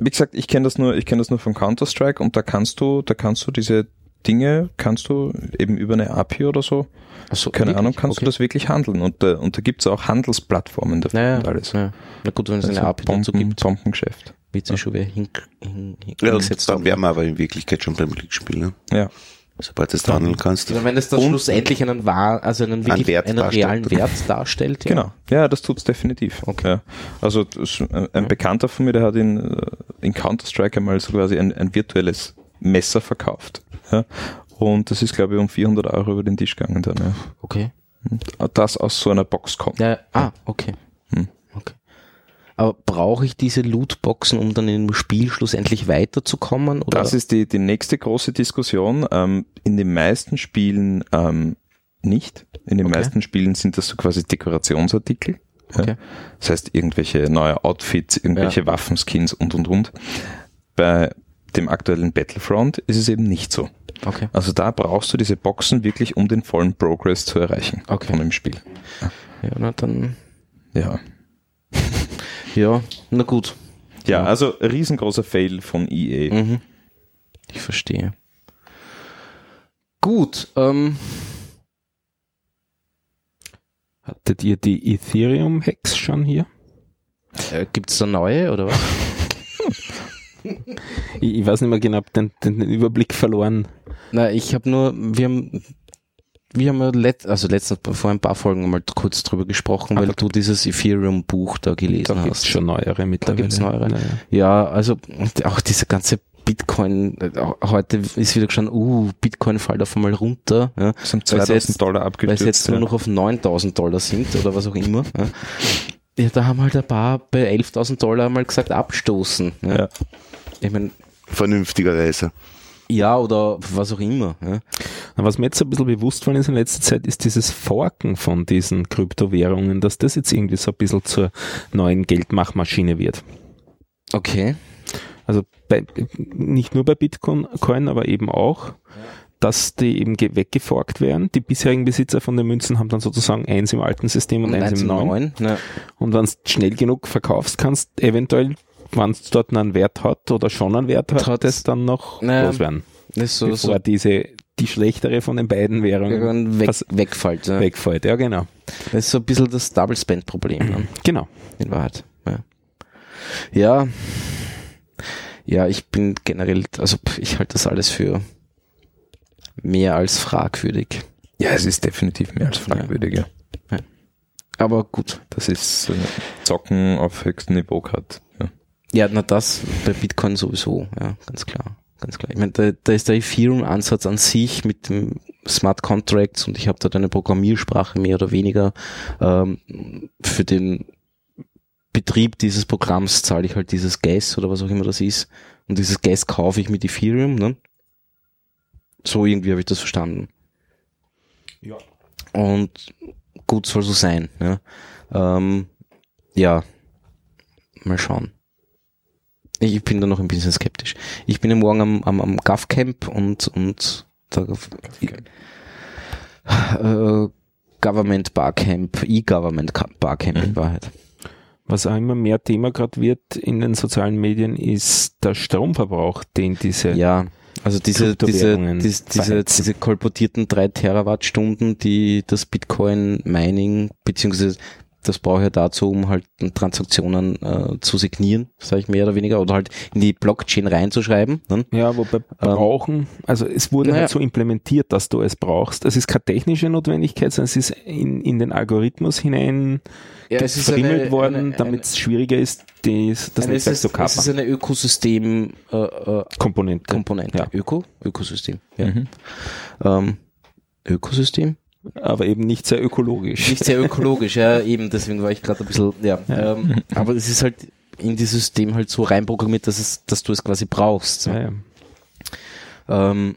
wie gesagt, ich kenne das nur, ich kenne das nur von Counter-Strike und da kannst du, da kannst du diese Dinge, kannst du eben über eine API oder so, Achso, keine Ahnung, kannst okay. du das wirklich handeln und, da- und da gibt's auch Handelsplattformen dafür Naja, und alles. ja. Na gut, wenn es eine Also API dazu Bomben, gibt, Bombengeschäft. wird sich schon wer hin, hin, hin, Ja, hingesetzt dann haben. wären wir aber in Wirklichkeit schon beim Glücksspiel, ne? Ja. Sobald du es handeln kannst. Ja, wenn es dann Und- schlussendlich einen wahr, also einen wirklich Wert einen realen Wert darstellt. Ja. Genau, ja, das tut's definitiv. Okay. Ja. Also das, ein, Bekannter von mir, der hat in, äh, in Counter-Strike einmal so quasi ein, ein virtuelles Messer verkauft. Ja. Und das ist, glaube ich, um 400 Euro über den Tisch gegangen dann. Ja. Okay. Das aus so einer Box kommt. Ja, ah, okay. Hm. Aber brauche ich diese Lootboxen, um dann im Spiel schlussendlich weiterzukommen? Oder? Das ist die, die nächste große Diskussion. Ähm, in den meisten Spielen ähm, nicht. In den Okay. meisten Spielen sind das so quasi Dekorationsartikel. Okay. Ja. Das heißt, irgendwelche neue Outfits, irgendwelche Waffenskins und, und, und. Bei dem aktuellen Battlefront ist es eben nicht so. okay. Also da brauchst du diese Boxen wirklich, um den vollen Progress zu erreichen Okay. von dem Spiel. Ja, na dann, Ja. Ja, na gut. Ja, also riesengroßer Fail von EA. Mhm. Ich verstehe. Gut, ähm, Hattet ihr die Ethereum-Hacks schon hier? äh, gibt's da neue oder was? Ich, ich weiß nicht mehr genau, den, den Überblick verloren. Na, ich habe nur, wir haben, wir haben ja let, also letztens vor ein paar Folgen mal kurz drüber gesprochen, weil Aber du dieses Ethereum-Buch da gelesen Da gibt's hast. schon neuere mittlerweile. gibt's neuere. Naja. Ja, also auch diese ganze Bitcoin, äh, heute ist wieder schon, uh, Bitcoin fällt auf einmal runter, ja, sind Weil sie 2000 jetzt- Dollar weil abgestürzt. sie jetzt nur noch auf 9000 Dollar sind oder was auch immer. Ja. Ja, da haben halt ein paar bei 11.000 Dollar mal gesagt, abstoßen. Ja. Ja. Ich meine, Vernünftigerweise. Ja, oder was auch immer. Ja. Was mir jetzt ein bisschen bewusst worden ist in letzter Zeit, ist dieses Forken von diesen Kryptowährungen, dass das jetzt irgendwie so ein bisschen zur neuen Geldmachmaschine wird. Okay. Also bei, nicht nur bei Bitcoin, Coin, aber eben auch, dass die eben ge- weggeforkt werden. Die bisherigen Besitzer von den Münzen haben dann sozusagen eins im alten System und, eins im neuen. Ja. Und wenn du schnell genug verkaufst, kannst eventuell, wenn es dort noch einen Wert hat oder schon einen Wert hat, Hat- das dann noch Naja, loswerden. Das ist so, bevor so diese, die schlechtere von den beiden Währungen weg, wegfällt. Ja. wegfällt. Ja, genau. Das ist so ein bisschen das Double Spend Problem Genau. in Wahrheit. Ja. ja. Ja, ich bin generell, also ich halte das alles für mehr als fragwürdig. Ja, es ist definitiv mehr als fragwürdig. Ja. Aber gut. Das ist äh, Zocken auf höchstem Niveau gerade. Ja. Na das bei Bitcoin sowieso, ja, ganz klar. Ganz klar. Ich meine, da, da ist der Ethereum-Ansatz an sich mit dem Smart Contracts und ich habe dort eine Programmiersprache mehr oder weniger ähm, für den Betrieb dieses Programms zahle ich halt dieses Gas oder was auch immer das ist. Und dieses Gas kaufe ich mit Ethereum, ne? So irgendwie habe ich das verstanden. Ja. Und gut soll so sein. Ja, ähm, ja. mal schauen. Ich bin da noch ein bisschen skeptisch. Ich bin ja morgen am, am, am GovCamp und, und da, äh, Government Barcamp, E-Government Barcamp in Wahrheit. Was auch immer mehr Thema gerade wird in den sozialen Medien, ist der Stromverbrauch, den diese Ja, also diese, diese, diese, diese, diese kolportierten drei Terawattstunden, die das Bitcoin Mining beziehungsweise das brauche ich ja dazu, um halt Transaktionen äh, zu signieren, sage ich mehr oder weniger, oder halt in die Blockchain reinzuschreiben. Ne? Ja, wobei brauchen, also es wurde naja. halt so implementiert, dass du es brauchst. Es ist keine technische Notwendigkeit, sondern es ist in, in den Algorithmus hinein Ja, gefriemelt worden, damit es schwieriger ist, das, das Netzwerk ist, zu es ist eine Ökosystem äh, äh, Komponente. Komponente. Ja. Öko? Ökosystem. Ja. Mhm. Ähm, Ökosystem? Aber eben nicht sehr ökologisch. Nicht sehr ökologisch, ja, eben, deswegen war ich gerade ein bisschen, ja. Ähm, aber es ist halt in dieses System halt so reinprogrammiert, dass es, dass du es quasi brauchst. Ja, ja. Ähm,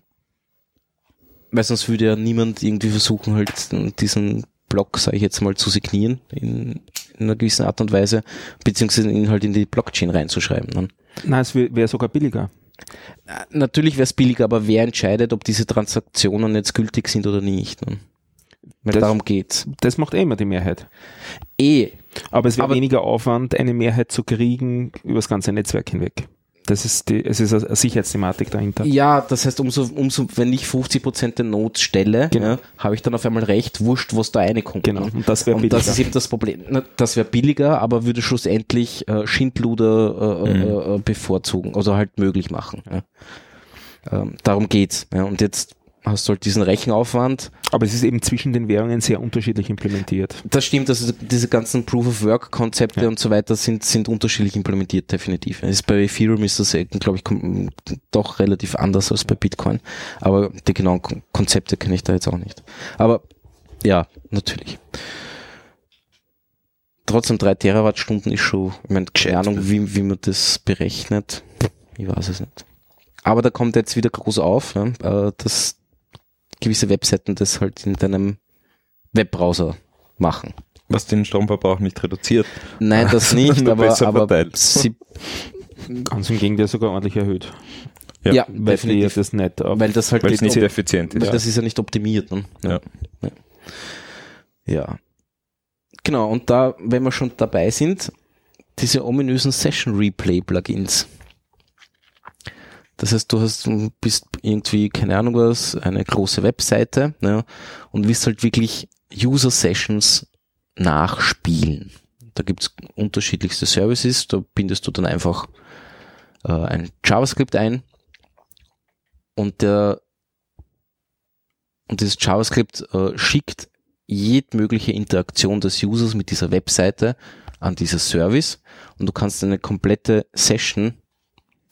weil sonst würde ja niemand irgendwie versuchen, halt diesen Block, sage ich jetzt mal, zu signieren in, in einer gewissen Art und Weise, beziehungsweise ihn halt in die Blockchain reinzuschreiben. Ne? Nein, es wäre wär sogar billiger. Natürlich wäre es billiger, aber wer entscheidet, ob diese Transaktionen jetzt gültig sind oder nicht? Ne? Weil Das- darum geht's. Das macht eh immer die Mehrheit. Eh, Aber es wäre weniger Aufwand, eine Mehrheit zu kriegen über das ganze Netzwerk hinweg. Das ist die, es ist eine Sicherheitsthematik dahinter. Ja, das heißt, umso, umso, wenn ich 50% der Notes stelle, Genau. ja, habe ich dann auf einmal recht, wurscht, was da reinkommt. Genau. ne? Und das wäre Und das billiger. ist eben das Problem. Na, Das wäre billiger, aber würde schlussendlich äh, Schindluder äh, äh, äh, bevorzugen, also halt möglich machen. Ja. Ähm, darum geht's. Ja. Und jetzt hast du halt diesen Rechenaufwand. Aber es ist eben zwischen den Währungen sehr unterschiedlich implementiert. Das stimmt, also diese ganzen Proof-of-Work-Konzepte Ja. und so weiter sind, sind unterschiedlich implementiert, definitiv. Es ist bei Ethereum ist das, glaube ich, doch relativ anders als bei Bitcoin. Aber die genauen Kon- Konzepte kenne ich da jetzt auch nicht. Aber ja, natürlich. Trotzdem drei Terawattstunden ist schon, ich meine, keine Ahnung, wie, wie man das berechnet. Ich weiß es nicht. Aber da kommt jetzt wieder groß auf, ne, äh, dass gewisse Webseiten das halt in deinem Webbrowser machen. Was den Stromverbrauch nicht reduziert. Nein, das nicht, aber, aber sie, Ganz im Gegenteil sogar ordentlich erhöht. Ja, ja, Weil definitiv. das nicht Weil das halt nicht nicht, effizient ist. weil das ist ja nicht optimiert. Ne? Ja. ja. Ja. Genau, und da, wenn wir schon dabei sind, diese ominösen Session Replay Plugins. Das heißt, du hast, du bist irgendwie, keine Ahnung was, eine große Webseite ne, und willst halt wirklich User Sessions nachspielen. Da gibt's unterschiedlichste Services, da bindest du dann einfach äh, ein JavaScript ein und der und dieses JavaScript äh, schickt jedmögliche Interaktion des Users mit dieser Webseite an dieses Service und du kannst eine komplette Session,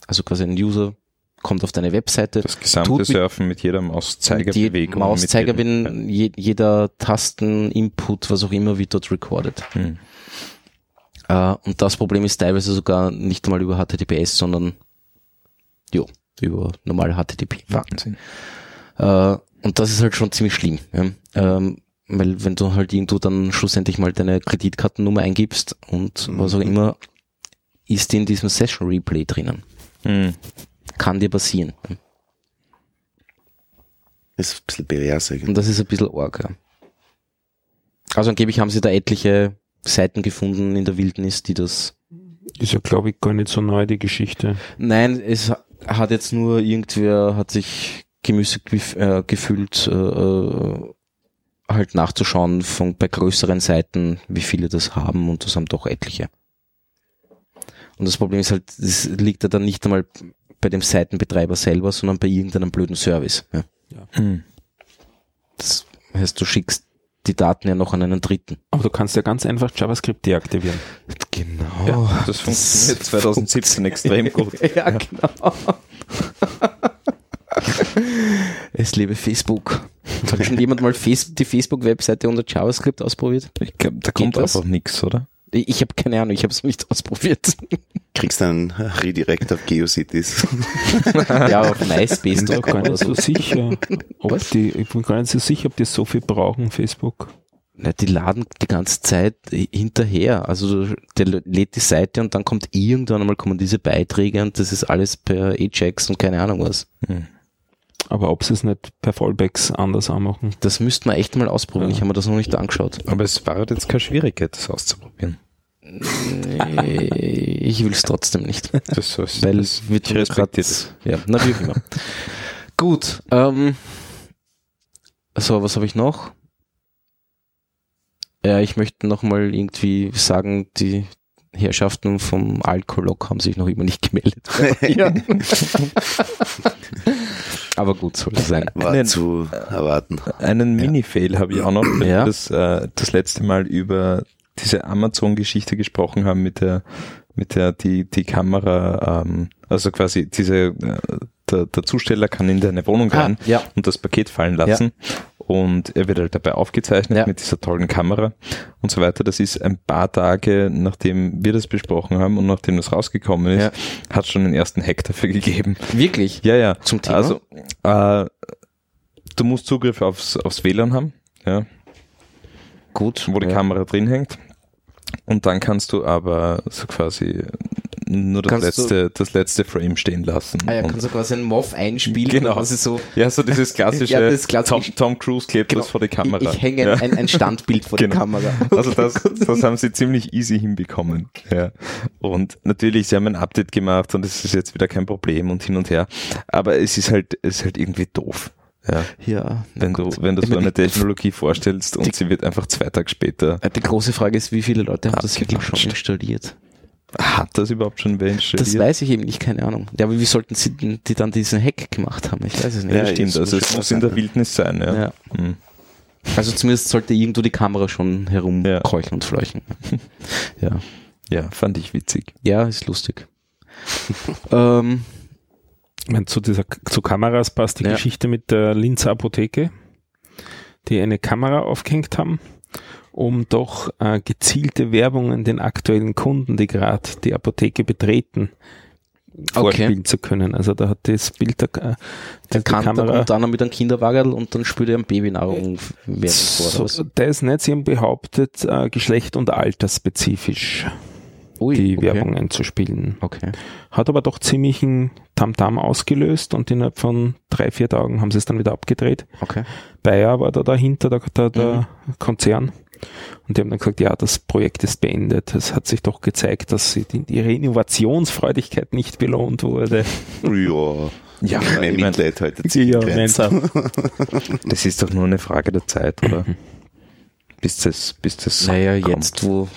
also quasi ein User kommt auf deine Webseite, Das gesamte mit- Surfen mit jeder Mauszeigerbewegung. Mauszeiger, wenn je, jeder Tasten, Input, was auch immer, wird dort recorded. Hm. Äh, und das Problem ist teilweise sogar nicht einmal über HTTPS, sondern jo, über normale HTTP. Wahnsinn. Äh, und das ist halt schon ziemlich schlimm. Ja? Ähm, weil wenn du halt irgendwo dann schlussendlich mal deine Kreditkartennummer eingibst und was auch immer, ist die in diesem Session Replay drinnen. Hm. Kann dir passieren. ist ein bisschen pervers eigentlich. Und das ist ein bisschen arg. Ja. Also angeblich haben sie da etliche Seiten gefunden in der Wildnis, die das Ist ja, glaube ich, gar nicht so neu, die Geschichte. Nein, es hat jetzt nur irgendwer hat sich gemüßigt gef- äh, gefühlt, äh, äh, halt nachzuschauen von bei größeren Seiten, wie viele das haben und das haben doch etliche. Und das Problem ist halt, das liegt ja dann nicht einmal bei dem Seitenbetreiber selber, sondern bei irgendeinem blöden Service. Ja. Hm. Das heißt, du schickst die Daten ja noch an einen Dritten. Aber du kannst ja ganz einfach JavaScript deaktivieren. Genau. Ja, das funktioniert 2017 extrem gut. Ja, genau. es lebe Facebook. Hat schon jemand mal die Facebook-Webseite unter JavaScript ausprobiert? Ich glaube, da kommt das? einfach nichts, oder? Ich, ich habe keine Ahnung, ich habe es nicht ausprobiert. Kriegst dann Redirect auf GeoCities. ja, auf MySpace bin mir gar nicht so sicher, ob die, ich bin gar nicht so sicher, ob die so viel brauchen, Facebook. Na, die laden die ganze Zeit hinterher. Also der lädt die Seite und dann kommt irgendwann einmal kommen diese Beiträge und das ist alles per Ajax und keine Ahnung was. Hm. Aber ob sie es nicht per Fallbacks anders anmachen. Das müsste man echt mal ausprobieren. Ja. Ich habe mir das noch nicht angeschaut. Aber es war jetzt keine Schwierigkeit, das auszuprobieren. Nee, ich will es trotzdem nicht. Das ist, Weil das, es wird ich respektiere grad- Ja, na wie auch immer. Gut, ähm, so, was habe ich noch? Ja, ich möchte nochmal irgendwie sagen, die Herrschaften vom Alkolog haben sich noch immer nicht gemeldet. ja. Aber gut, soll es sein. War Einen- zu erwarten. Einen Mini-Fail habe ich auch noch, Ja. das, äh, das letzte Mal über diese Amazon-Geschichte gesprochen haben mit der, mit der die, die Kamera, ähm, also quasi diese, äh, der, der Zusteller kann in deine Wohnung Ah, rein ja. und das Paket fallen lassen. Und er wird halt dabei aufgezeichnet Ja. mit dieser tollen Kamera und so weiter. Das ist ein paar Tage, nachdem wir das besprochen haben und nachdem das rausgekommen ist, Ja. hat schon den ersten Hack dafür gegeben. Wirklich? Ja, ja. Zum Thema? Also, äh, du musst Zugriff aufs, aufs WLAN haben, ja, Gut. wo die ja. Kamera drin hängt. Und dann kannst du aber so quasi nur das Kannst letzte, das letzte Frame stehen lassen. Ah ja, kannst du quasi einen MOV einspielen. Genau. Ist so, ja, so dieses klassische Ja, das Tom, klassische- Tom Cruise klebt Genau. das vor die Kamera. ich, ich hänge ja. ein, ein Standbild vor Genau. die Kamera. Also das, das haben sie ziemlich easy hinbekommen. Ja. Und natürlich, sie haben ein Update gemacht und es ist jetzt wieder kein Problem und hin und her. Aber es ist halt, es ist halt irgendwie doof. Ja. Ja, Wenn du, wenn du so eine Technologie vorstellst und sie wird einfach zwei Tage später, Die große Frage ist, wie viele Leute haben das wirklich schon installiert? hat das überhaupt schon wer installiert? Das weiß ich eben nicht, keine Ahnung. Ja, aber wie sollten sie denn, die dann diesen Hack gemacht haben? Ich weiß es nicht. ja, Ja, stimmt. Also es muss in der Wildnis sein, ja. Ja. Hm. Also zumindest sollte irgendwo die Kamera schon Ja. herumkräucheln und fleuchen. ja. ja, fand ich witzig. ja, ist lustig. ähm, Meine, zu dieser, zu Kameras passt die Ja. Geschichte mit der Linzer Apotheke, die eine Kamera aufgehängt haben, um doch äh, gezielte Werbungen den aktuellen Kunden, die gerade die Apotheke betreten, vorspielen zu können. Also da hat das Bild der, äh, der da Kamera kommt einer mit einem Kinderwagerl und dann spült er ein Babynahrung während vor. oder was? so, der ist nicht, sie haben behauptet, äh, geschlecht- und altersspezifisch Ui, die okay. Werbung einzuspielen. Okay. Hat aber doch ziemlichen Tamtam ausgelöst und innerhalb von drei, vier Tagen haben sie es dann wieder abgedreht. Okay. Bayer war da dahinter, der, der, der Mhm. Konzern. Und die haben dann gesagt, ja, das Projekt ist beendet. Es hat sich doch gezeigt, dass sie die, ihre Innovationsfreudigkeit nicht belohnt wurde. Ja, Ja, mein, Mitleid heute. Ja, das ist doch nur eine Frage der Zeit, oder? Bis das, bis das Naja, kommt. jetzt, wo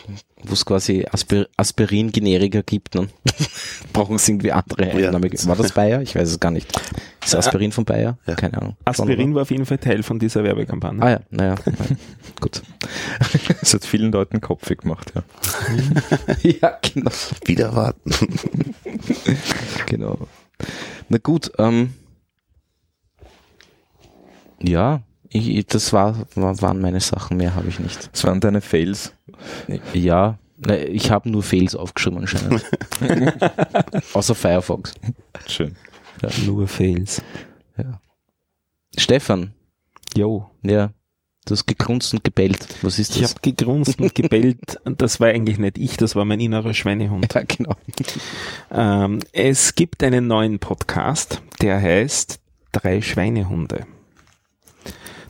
wo es quasi Aspir Aspirin-Generika gibt, ne? brauchen sie irgendwie andere Ja. Einnahme. War das Bayer? Ich weiß es gar nicht. Ist Aspirin von Bayer? Ja. Keine Ahnung. Aspirin war auf jeden Fall Teil von dieser Werbekampagne. Ah ja, naja. Gut. Das hat vielen Leuten Kopf gemacht, ja. ja, genau. Wieder warten. genau. Na gut, ähm, ja, ich, ich- das war, war, waren meine Sachen, mehr habe ich nicht. Das waren deine Fails. Ja, ich habe nur Fails aufgeschrieben anscheinend. Außer Firefox. Schön. Nur Fails. Ja. Stefan, Jo. ja, du hast gegrunzt und gebellt. Was ist Ich das? habe gegrunzt und gebellt. Das war eigentlich nicht ich, das war mein innerer Schweinehund. ja, genau. Ähm, es gibt einen neuen Podcast, der heißt Drei Schweinehunde.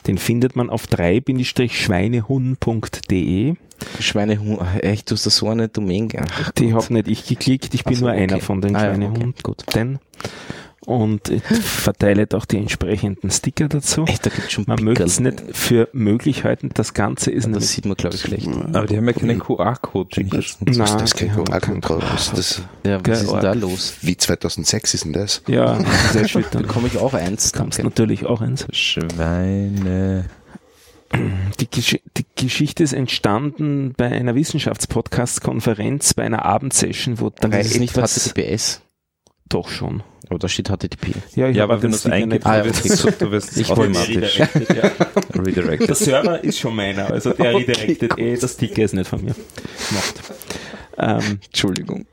Den findet man auf 3-schweinehund.de. Schweinehund, echt, du hast da so eine Domain. Ach, Die habe nicht ich geklickt, ich bin Ach so, nur einer okay. von den Ah ja, Schweinehunden. okay, gut. Denn, und ich verteile auch die entsprechenden Sticker dazu. Echt, da gibt's schon Man möchte es nicht für möglich halten. Das Ganze ist Das nämlich sieht man, glaube ich, schlecht. Aber die haben ja keinen QR-Code. das- Nein, das ist kein QR-Code drauf. Das? Ja, was ist denn da los? Wie 2006 ist denn das? Ja, sehr schön. Dann Bekomme ich auch eins, kannst danke. natürlich auch eins. Schweine. Die, Gesch die Geschichte ist entstanden bei einer Wissenschaftspodcast-Konferenz, bei einer Abendsession, wo drei Das ist nicht etwas HTTPS. doch schon. Aber da steht HTTP. Ja, ich Ja, aber wenn du es eingibst, Ah, ja, du wirst, okay. du wirst Ich automatisch Redirected, ja. Der. Server ist schon meiner, also der Okay, redirected eh, das Sticker ist nicht von mir. Macht. Ähm, Entschuldigung.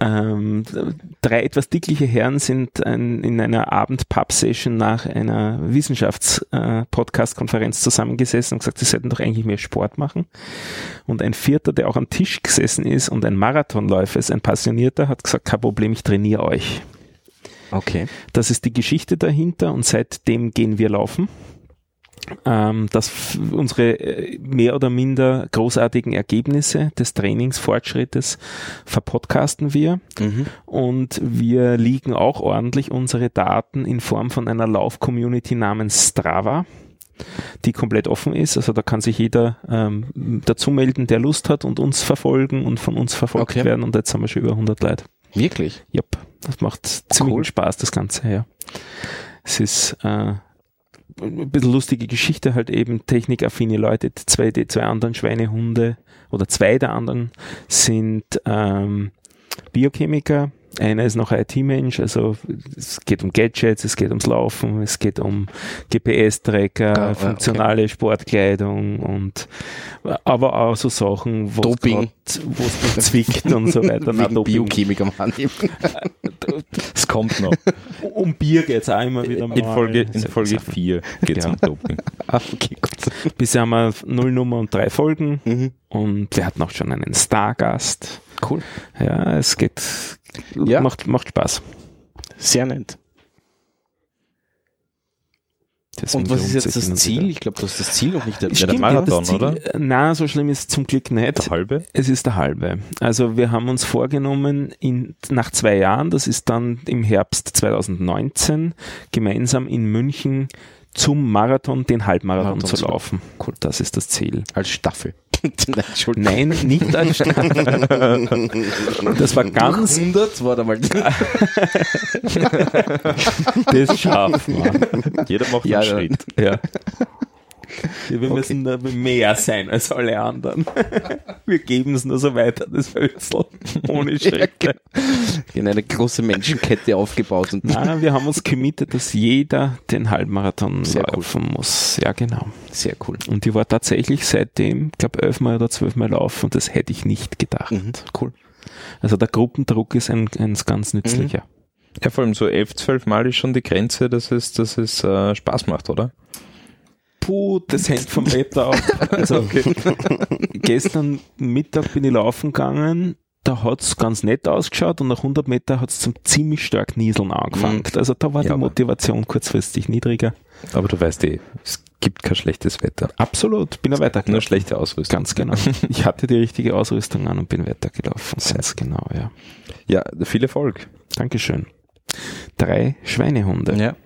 ähm, drei etwas dickliche Herren sind ein, in einer Abend-Pub-Session nach einer Wissenschafts-Podcast-Konferenz zusammengesessen und gesagt, sie sollten doch eigentlich mehr Sport machen. Und ein Vierter, der auch am Tisch gesessen ist und ein Marathonläufer ist, ein Passionierter, hat gesagt, kein Problem, ich trainiere euch. Okay. Das ist die Geschichte dahinter und seitdem gehen wir laufen. Ähm, das f- unsere äh, mehr oder minder großartigen Ergebnisse des Trainingsfortschrittes verpodcasten wir Mhm. und wir liegen auch ordentlich unsere Daten in Form von einer Lauf-Community namens Strava. die komplett offen ist. Also da kann sich jeder ähm, dazu melden, der Lust hat und uns verfolgen und von uns verfolgt Okay. werden. Und jetzt haben wir schon über 100 Leute. Wirklich? Yep, das macht ziemlich Cool. Spaß, das Ganze, ja. Es ist äh, ein bisschen lustige Geschichte, halt eben technikaffine Leute, zwei, die zwei anderen Schweinehunde oder zwei der anderen sind ähm, Biochemiker. Einer ist noch IT-Mensch, also es geht um Gadgets, es geht ums Laufen, es geht um GPS-Tracker, Ah, ja, funktionale Sportkleidung und aber auch so Sachen, wo es zwickt und so weiter. Na, Wegen Doping Biochemiker am Annehmen. Es kommt noch. Um Bier geht's auch immer wieder mal. In Folge, in Folge 4 geht es Ja. um Doping. ah, okay, gut. Bisher haben wir null Nummer und drei Folgen Mhm. und wir hatten auch schon einen Stargast. Cool. Ja, es geht, Ja. macht, macht Spaß. Sehr nett. Deswegen Und was ist jetzt das Ziel? wieder. Ich glaube, du hast das Ziel noch nicht Ja, der erwähnt. Marathon, das Ziel, oder? äh, Na, so schlimm ist es zum Glück nicht. Der halbe? Es ist der halbe. Also wir haben uns vorgenommen, in, nach zwei Jahren, das ist dann im Herbst 2019, gemeinsam in München zum Marathon, den Halbmarathon Marathon zu laufen. Cool. Das ist das Ziel. Als Staffel. Nein, nicht als. Das war ganz 100 war da mal. das schaffen wir. Jeder macht Ja, einen. Schritt. Ja. Ja, wir müssen da mehr sein als alle anderen. Wir geben es nur so weiter, das Hölzel. Ohne Schritte. in eine große Menschenkette aufgebaut und Nein, wir haben uns committed, dass jeder den Halbmarathon Sehr cool. laufen muss. Ja, genau. sehr cool. Und die war tatsächlich seitdem, ich glaube, elfmal oder zwölfmal laufen und das hätte ich nicht gedacht. Mhm, cool. Also der Gruppendruck ist ein, ein ganz nützlicher. Ja, vor allem so 11, 12 Mal ist schon die Grenze, dass es, dass es äh, Spaß macht, oder? Puh, das hängt vom Wetter ab. Also gestern Mittag bin ich laufen gegangen, da hat's ganz nett ausgeschaut und nach 100 Meter hat's zum ziemlich stark Nieseln angefangen. Also da war Ja, die Motivation kurzfristig niedriger. Aber du weißt eh, es gibt kein schlechtes Wetter. Absolut, bin er Nur weitergelaufen. schlechte Ausrüstung. Ganz genau. Ich hatte die richtige Ausrüstung an und bin weitergelaufen. Ganz genau, ja. Ja, viel Erfolg. Dankeschön. Drei Schweinehunde Ja,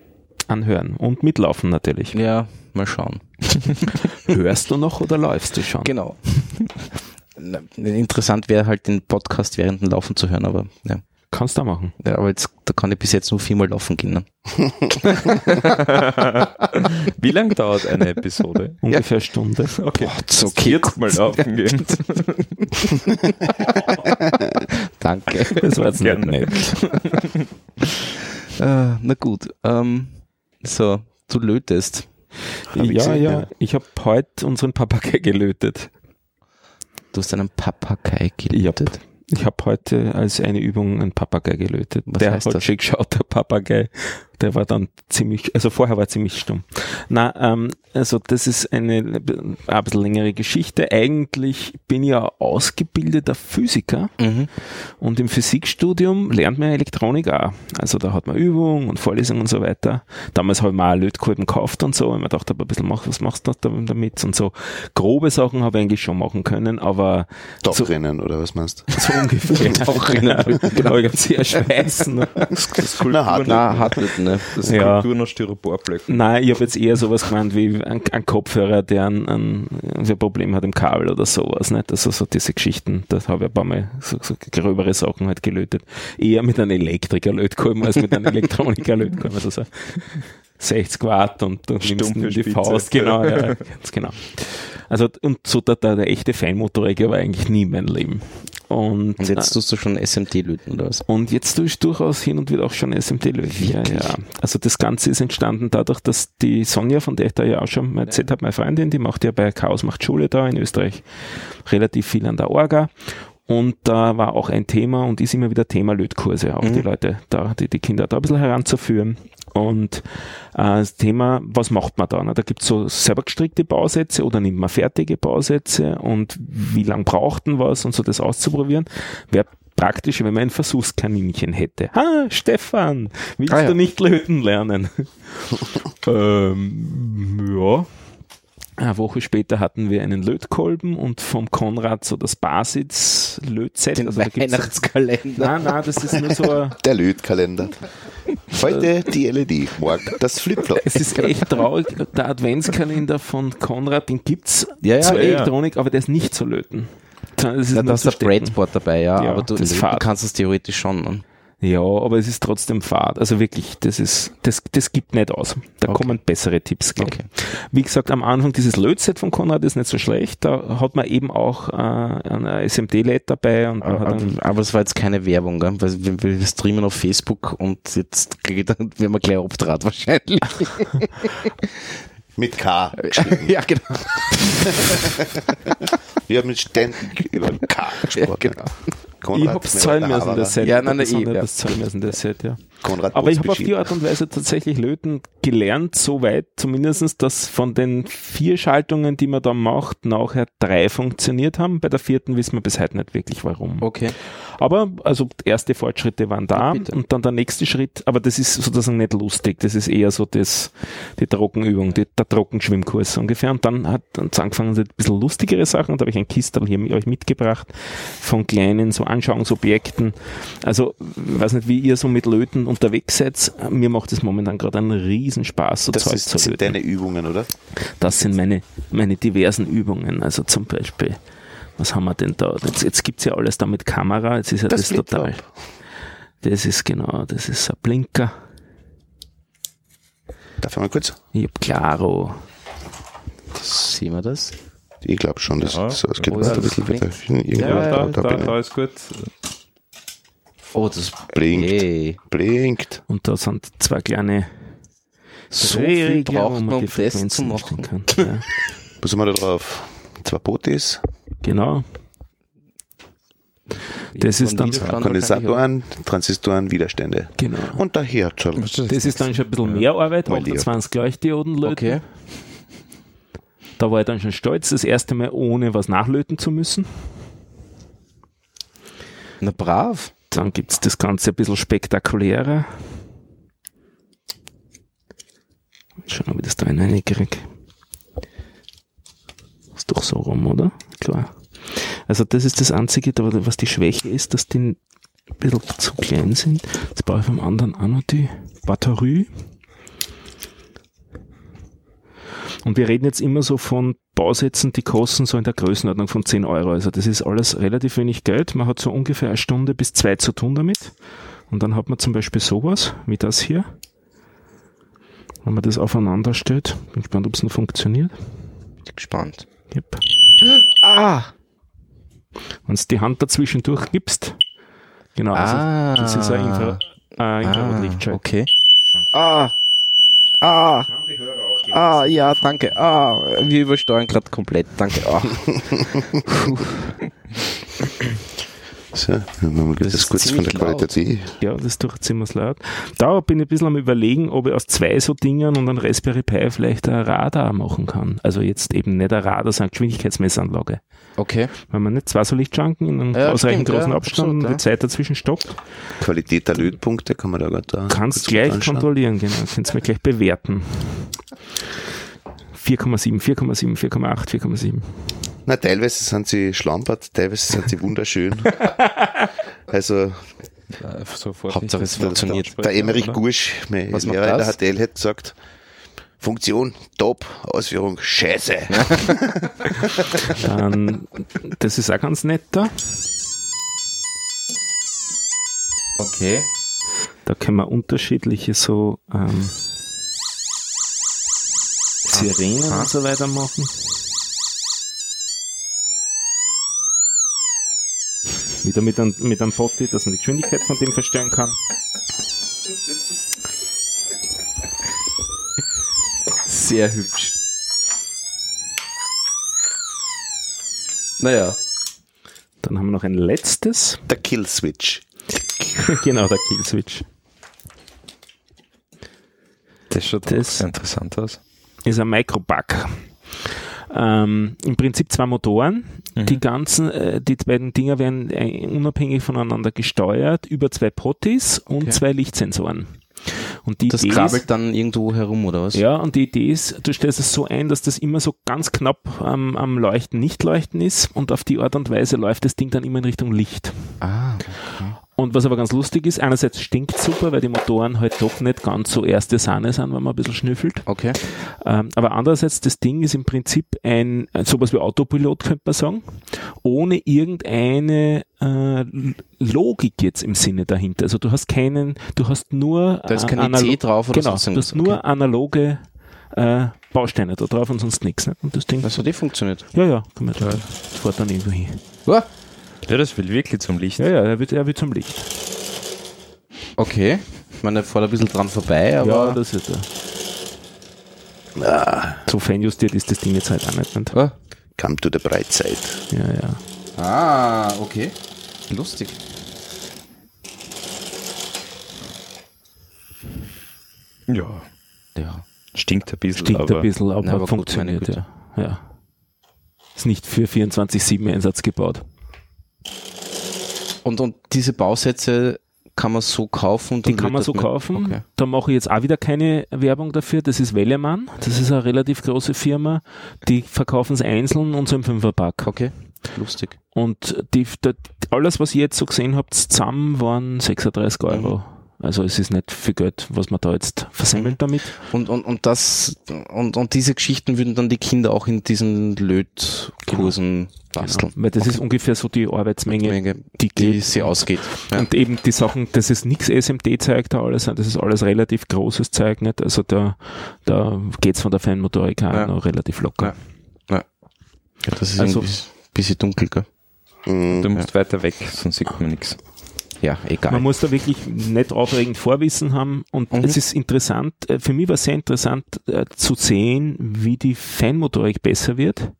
anhören und mitlaufen natürlich. ja, mal schauen. Hörst du noch oder läufst du schon? Genau. Na, Interessant wäre halt den Podcast während dem Laufen zu hören, aber ja. Kannst du auch machen. ja aber jetzt, da kann ich bis jetzt nur viermal laufen gehen. Ne? Wie lange dauert eine Episode? Ungefähr eine Stunde. Okay. so okay. Mal laufen gehen. Danke. Das war jetzt nicht Gerne. nett. Äh, na gut. Ähm, so, du lötest. Hab Ja, gesehen, ja. Ich habe heute unseren Papagei gelötet. Du hast einen Papagei gelötet. Ich habe heute als eine Übung einen Papagei gelötet. Was der heißt hat das? geschaut, der Papagei. Der war dann ziemlich, also vorher war ziemlich stumm. Na, ähm, also das ist eine ein bisschen längere Geschichte. Eigentlich bin ich ja ausgebildeter Physiker Mhm. und im Physikstudium lernt man Elektronik auch. Also da hat man Übungen und Vorlesungen und so weiter. Damals habe ich mir auch Lötkolben gekauft und so, weil man dachte, ein bisschen, mach, was machst du da damit? Und so grobe Sachen habe ich eigentlich schon machen können, aber Tauchrennen oder was meinst du? so ungefähr. Tauchrennen. genau, ich habe sehr schweißen. Na, hart. Na, hat nicht? Das ist Ja. Kultur noch Styroporblöcke. Nein, ich habe jetzt eher sowas gemeint wie ein, ein Kopfhörer, der ein, ein, ein Problem hat im Kabel oder sowas. Nicht? Also so diese Geschichten, das habe ich ein paar Mal so, so gröbere Sachen halt gelötet. Eher mit einem Elektriker-Lötkolben als mit einem Elektroniker-Lötkolben. Also so 60 Watt und du nimmst in die Spitze. Faust. Genau, ja, ganz genau. Also und so der, der, der echte Feinmotoriker war eigentlich nie mein Leben. Und, Und jetzt tust du schon SMT löten, oder was? und jetzt tue ich durchaus hin und wieder auch schon SMT löten. Ja, ja. Also das Ganze ist entstanden dadurch, dass die Sonja, von der ich da ja auch schon mal erzählt habe, meine Freundin, die macht ja bei Chaos macht Schule da in Österreich relativ viel an der Orga. Und da war auch ein Thema und ist immer wieder Thema Lötkurse, auch die Leute da, die, die Kinder da ein bisschen heranzuführen. Und äh, das Thema, was macht man da? Ne? Da gibt's so selber gestrickte Bausätze oder nimmt man fertige Bausätze und wie lang braucht man was und so das auszuprobieren. Wäre praktisch, wenn man ein Versuchskaninchen hätte. Ha, Stefan, willst Ah, ja. du nicht löten lernen? ähm, ja. Eine Woche später hatten wir einen Lötkolben und vom Konrad so das Basis-Lötset. Den Also Weihnachtskalender. Nein, nein, das ist nur so ein, Der Lötkalender. Heute die LED, morgen das Flipflop. es ist echt traurig. Der Adventskalender von Konrad, den gibt's Ja, ja, zur eh. Elektronik, aber der ist nicht zu löten. Das ist Ja, nur da ist der. Breadboard dabei, ja, Ja, aber du, kannst es theoretisch schon. Ne? Ja, aber es ist trotzdem fad. Also wirklich, das ist, das, das gibt nicht aus. Da Okay. kommen bessere Tipps. gleich. Okay. Wie gesagt, am Anfang dieses Lötset von Konrad ist nicht so schlecht. Da hat man eben auch äh, ein SMD-LED dabei und man hat Aber, dann, aber es war jetzt keine Werbung, gell? weil wir, wir streamen auf Facebook und jetzt werden wir gleich Obdraht wahrscheinlich. Mit K. ja, genau. Wir haben ständig über K gesprochen. genau. Konrad, ich hab's zahlen müssen, das Set. Ja, nein, nein, eh, ja. das zahlen müssen, das Set, ja. Konrad Aber ich habe auf die. Art und Weise tatsächlich löten gelernt, soweit zumindestens, dass von den vier Schaltungen, die man da macht, nachher drei funktioniert haben. Bei der vierten wissen wir bis heute nicht wirklich warum. Okay. Aber also erste Fortschritte waren da Ja, und dann der nächste Schritt, aber das ist sozusagen nicht lustig, das ist eher so das, die Trockenübung, die, der Trockenschwimmkurs ungefähr. Und dann hat uns angefangen ein bisschen lustigere Sachen und da habe ich ein Kistel hier mit euch mitgebracht von kleinen so Anschauungsobjekten. Also ich weiß nicht, wie ihr so mit Löten unterwegs seid. Mir macht es momentan gerade einen Riesenspaß, so Das Zeug ist, zu sind löten. deine Übungen, oder? Das sind meine, meine diversen Übungen. Also zum Beispiel, was haben wir denn da? Jetzt, jetzt gibt's ja alles da mit Kamera. Jetzt ist ja das, Das total. Das ist genau, das ist ein Blinker. Darf ich mal kurz? Ich hab Claro. Sehen wir das? Ich glaube schon, dass Ja. so, es geht Oh, weiter ein bisschen das weiter. Irgendwo Ja, da, da, da, da, ist gut. Oh, das Blinkt. Hey. Blinkt. Und da sind zwei kleine So viel braucht man um die das zu machen. Kann. Ja, Was haben wir da drauf? Zwei Potis, genau. Das ist dann- Kondensatoren, Transistoren, Widerstände. Genau. Und der Herzschall. Das ist dann schon ein bisschen mehr Arbeit, Mal lieb. 28 Leuchtdioden löten. Okay. Da war ich dann schon stolz, das erste Mal ohne was nachlöten zu müssen. Na brav. Dann gibt's das Ganze ein bisschen spektakulärer. Schauen wir, wie das da hineinkriege. Ist doch so rum, oder? Klar. Also das ist das Einzige, was die Schwäche ist, dass die ein bisschen zu klein sind. Jetzt brauche ich vom anderen auch noch die Batterie. Und wir reden jetzt immer so von Bausätzen, die kosten so in der Größenordnung von 10 Euro. Also das ist alles relativ wenig Geld. Man hat so ungefähr eine Stunde bis zwei zu tun damit. Und dann hat man zum Beispiel sowas, wie das hier. Wenn man das aufeinander stellt. Bin gespannt, ob es noch funktioniert. Bin gespannt. Yep. Ah! Wenn du die Hand dazwischen durchgibst. Genau, also Ah. das ist ein Infra äh, Ah, Infrarotlichtschalter. okay. Ah! Ah! Ah, ja, danke. Ah, wir übersteuern gerade komplett. Danke. Ah. So, dann machen wir Das das, ist kurz von der laut. Qualität. Ja, das ist doch ziemlich laut. Da bin ich ein bisschen am überlegen, ob ich aus zwei so Dingern und einem Raspberry Pi vielleicht ein Radar machen kann. Also jetzt eben nicht ein Radar, sondern eine Geschwindigkeitsmessanlage. Okay. Wenn man nicht zwei so Lichtschranken in einem Ja, ausreichend stimmt, großen ja, Abstand absolut, und ja. die Zeit dazwischen stoppt, Qualität der Lötpunkte kann man da gerade da. kannst kurz gleich kontrollieren, genau. Kannst mir gleich bewerten. 4,7, 4,7, 4,8, 4,7. Na, teilweise sind sie schlampert, teilweise sind sie wunderschön. also, Sofort Hauptsache es funktioniert. der Emmerich oder? Gusch, mein Was macht Lehrer in der das? HTL, hat gesagt, Funktion top, Ausführung scheiße. Dann, das ist auch ganz nett da. Okay. Da können wir unterschiedliche so ähm, Sirenen Aha. und so weiter machen. Wieder mit einem, mit einem Potti, dass man die Geschwindigkeit von dem verstellen kann. Sehr hübsch. Naja. Dann haben wir noch ein letztes. Der Killswitch. genau, der Killswitch. Das schaut Das- interessant aus. Ist ein Microbug. Ähm, Im Prinzip zwei Motoren. Die ganzen, äh, die beiden Dinger werden äh, unabhängig voneinander gesteuert über zwei Potties und Okay. zwei Lichtsensoren. Und die Das Idee krabbelt ist, dann irgendwo herum, oder was? ja, und die Idee ist, du stellst es so ein, dass das immer so ganz knapp am, am Leuchten, nicht leuchten ist und auf die Art und Weise läuft das Ding dann immer in Richtung Licht. Ah, Und was aber ganz lustig ist, einerseits stinkt super, weil die Motoren halt doch nicht ganz so erste Sahne sind, wenn man ein bisschen schnüffelt. okay. Ähm, aber andererseits, das Ding ist im Prinzip ein, ein sowas wie Autopilot, könnte man sagen, ohne irgendeine äh, Logik jetzt im Sinne dahinter. Also du hast keinen, du hast nur Da ist äh, kein analo- IC drauf oder genau, sonst du irgendwas. hast nur analoge äh, Bausteine da drauf und sonst nichts. Nicht? Und das Ding, Das hat eh funktioniert. ja, ja, kann man da, das fährt dann irgendwo hin. Ah, Ja, das will wirklich zum Licht. Ja, ja, er wird, er wird zum Licht. okay. Ich meine, er fährt ein bisschen dran vorbei, aber. ja, das ist er. Ah, So feinjustiert ist das Ding jetzt halt auch nicht. nicht? Ah. come to the bright side. Ja, ja. Ah, okay. Lustig. Ja. Ja. Stinkt ein bisschen, Stinkt aber ein bisschen, aber, Na, aber gut, funktioniert, meine ja. ja. Ist nicht für 24-7 Einsatz gebaut. Und, und diese Bausätze kann man so kaufen? Den dann kann man so kaufen. Okay. Da mache ich jetzt auch wieder keine Werbung dafür. Das ist Wellemann. Das ist eine relativ große Firma. Die verkaufen es einzeln und so im Fünferpack. Okay. Lustig. Und die, die, alles, was ihr jetzt so gesehen habt, zusammen waren 36 Euro. Also es ist nicht viel Geld, was man da jetzt versemmelt damit. Und, und, und das, und, und diese Geschichten würden dann die Kinder auch in diesen Lötkursen basteln. Genau. Weil das ist ungefähr so die Arbeitsmenge, Menge, die die sie ausgeht. Ja. Und eben die Sachen, das ist nichts SMD-Zeug da alles, das ist alles relativ großes Zeug, nicht? Also da, da geht's von der Feinmotorik auch Ja. noch relativ locker. Ja. Das ist Also- also, ein bisschen dunkel, gell? Mhm. du musst weiter weg, sonst sieht man nichts. Ja, egal. Man muss da wirklich nicht aufregend Vorwissen haben und Mhm. es ist interessant, äh, für mich war es sehr interessant äh, zu sehen, wie die Feinmotorik besser wird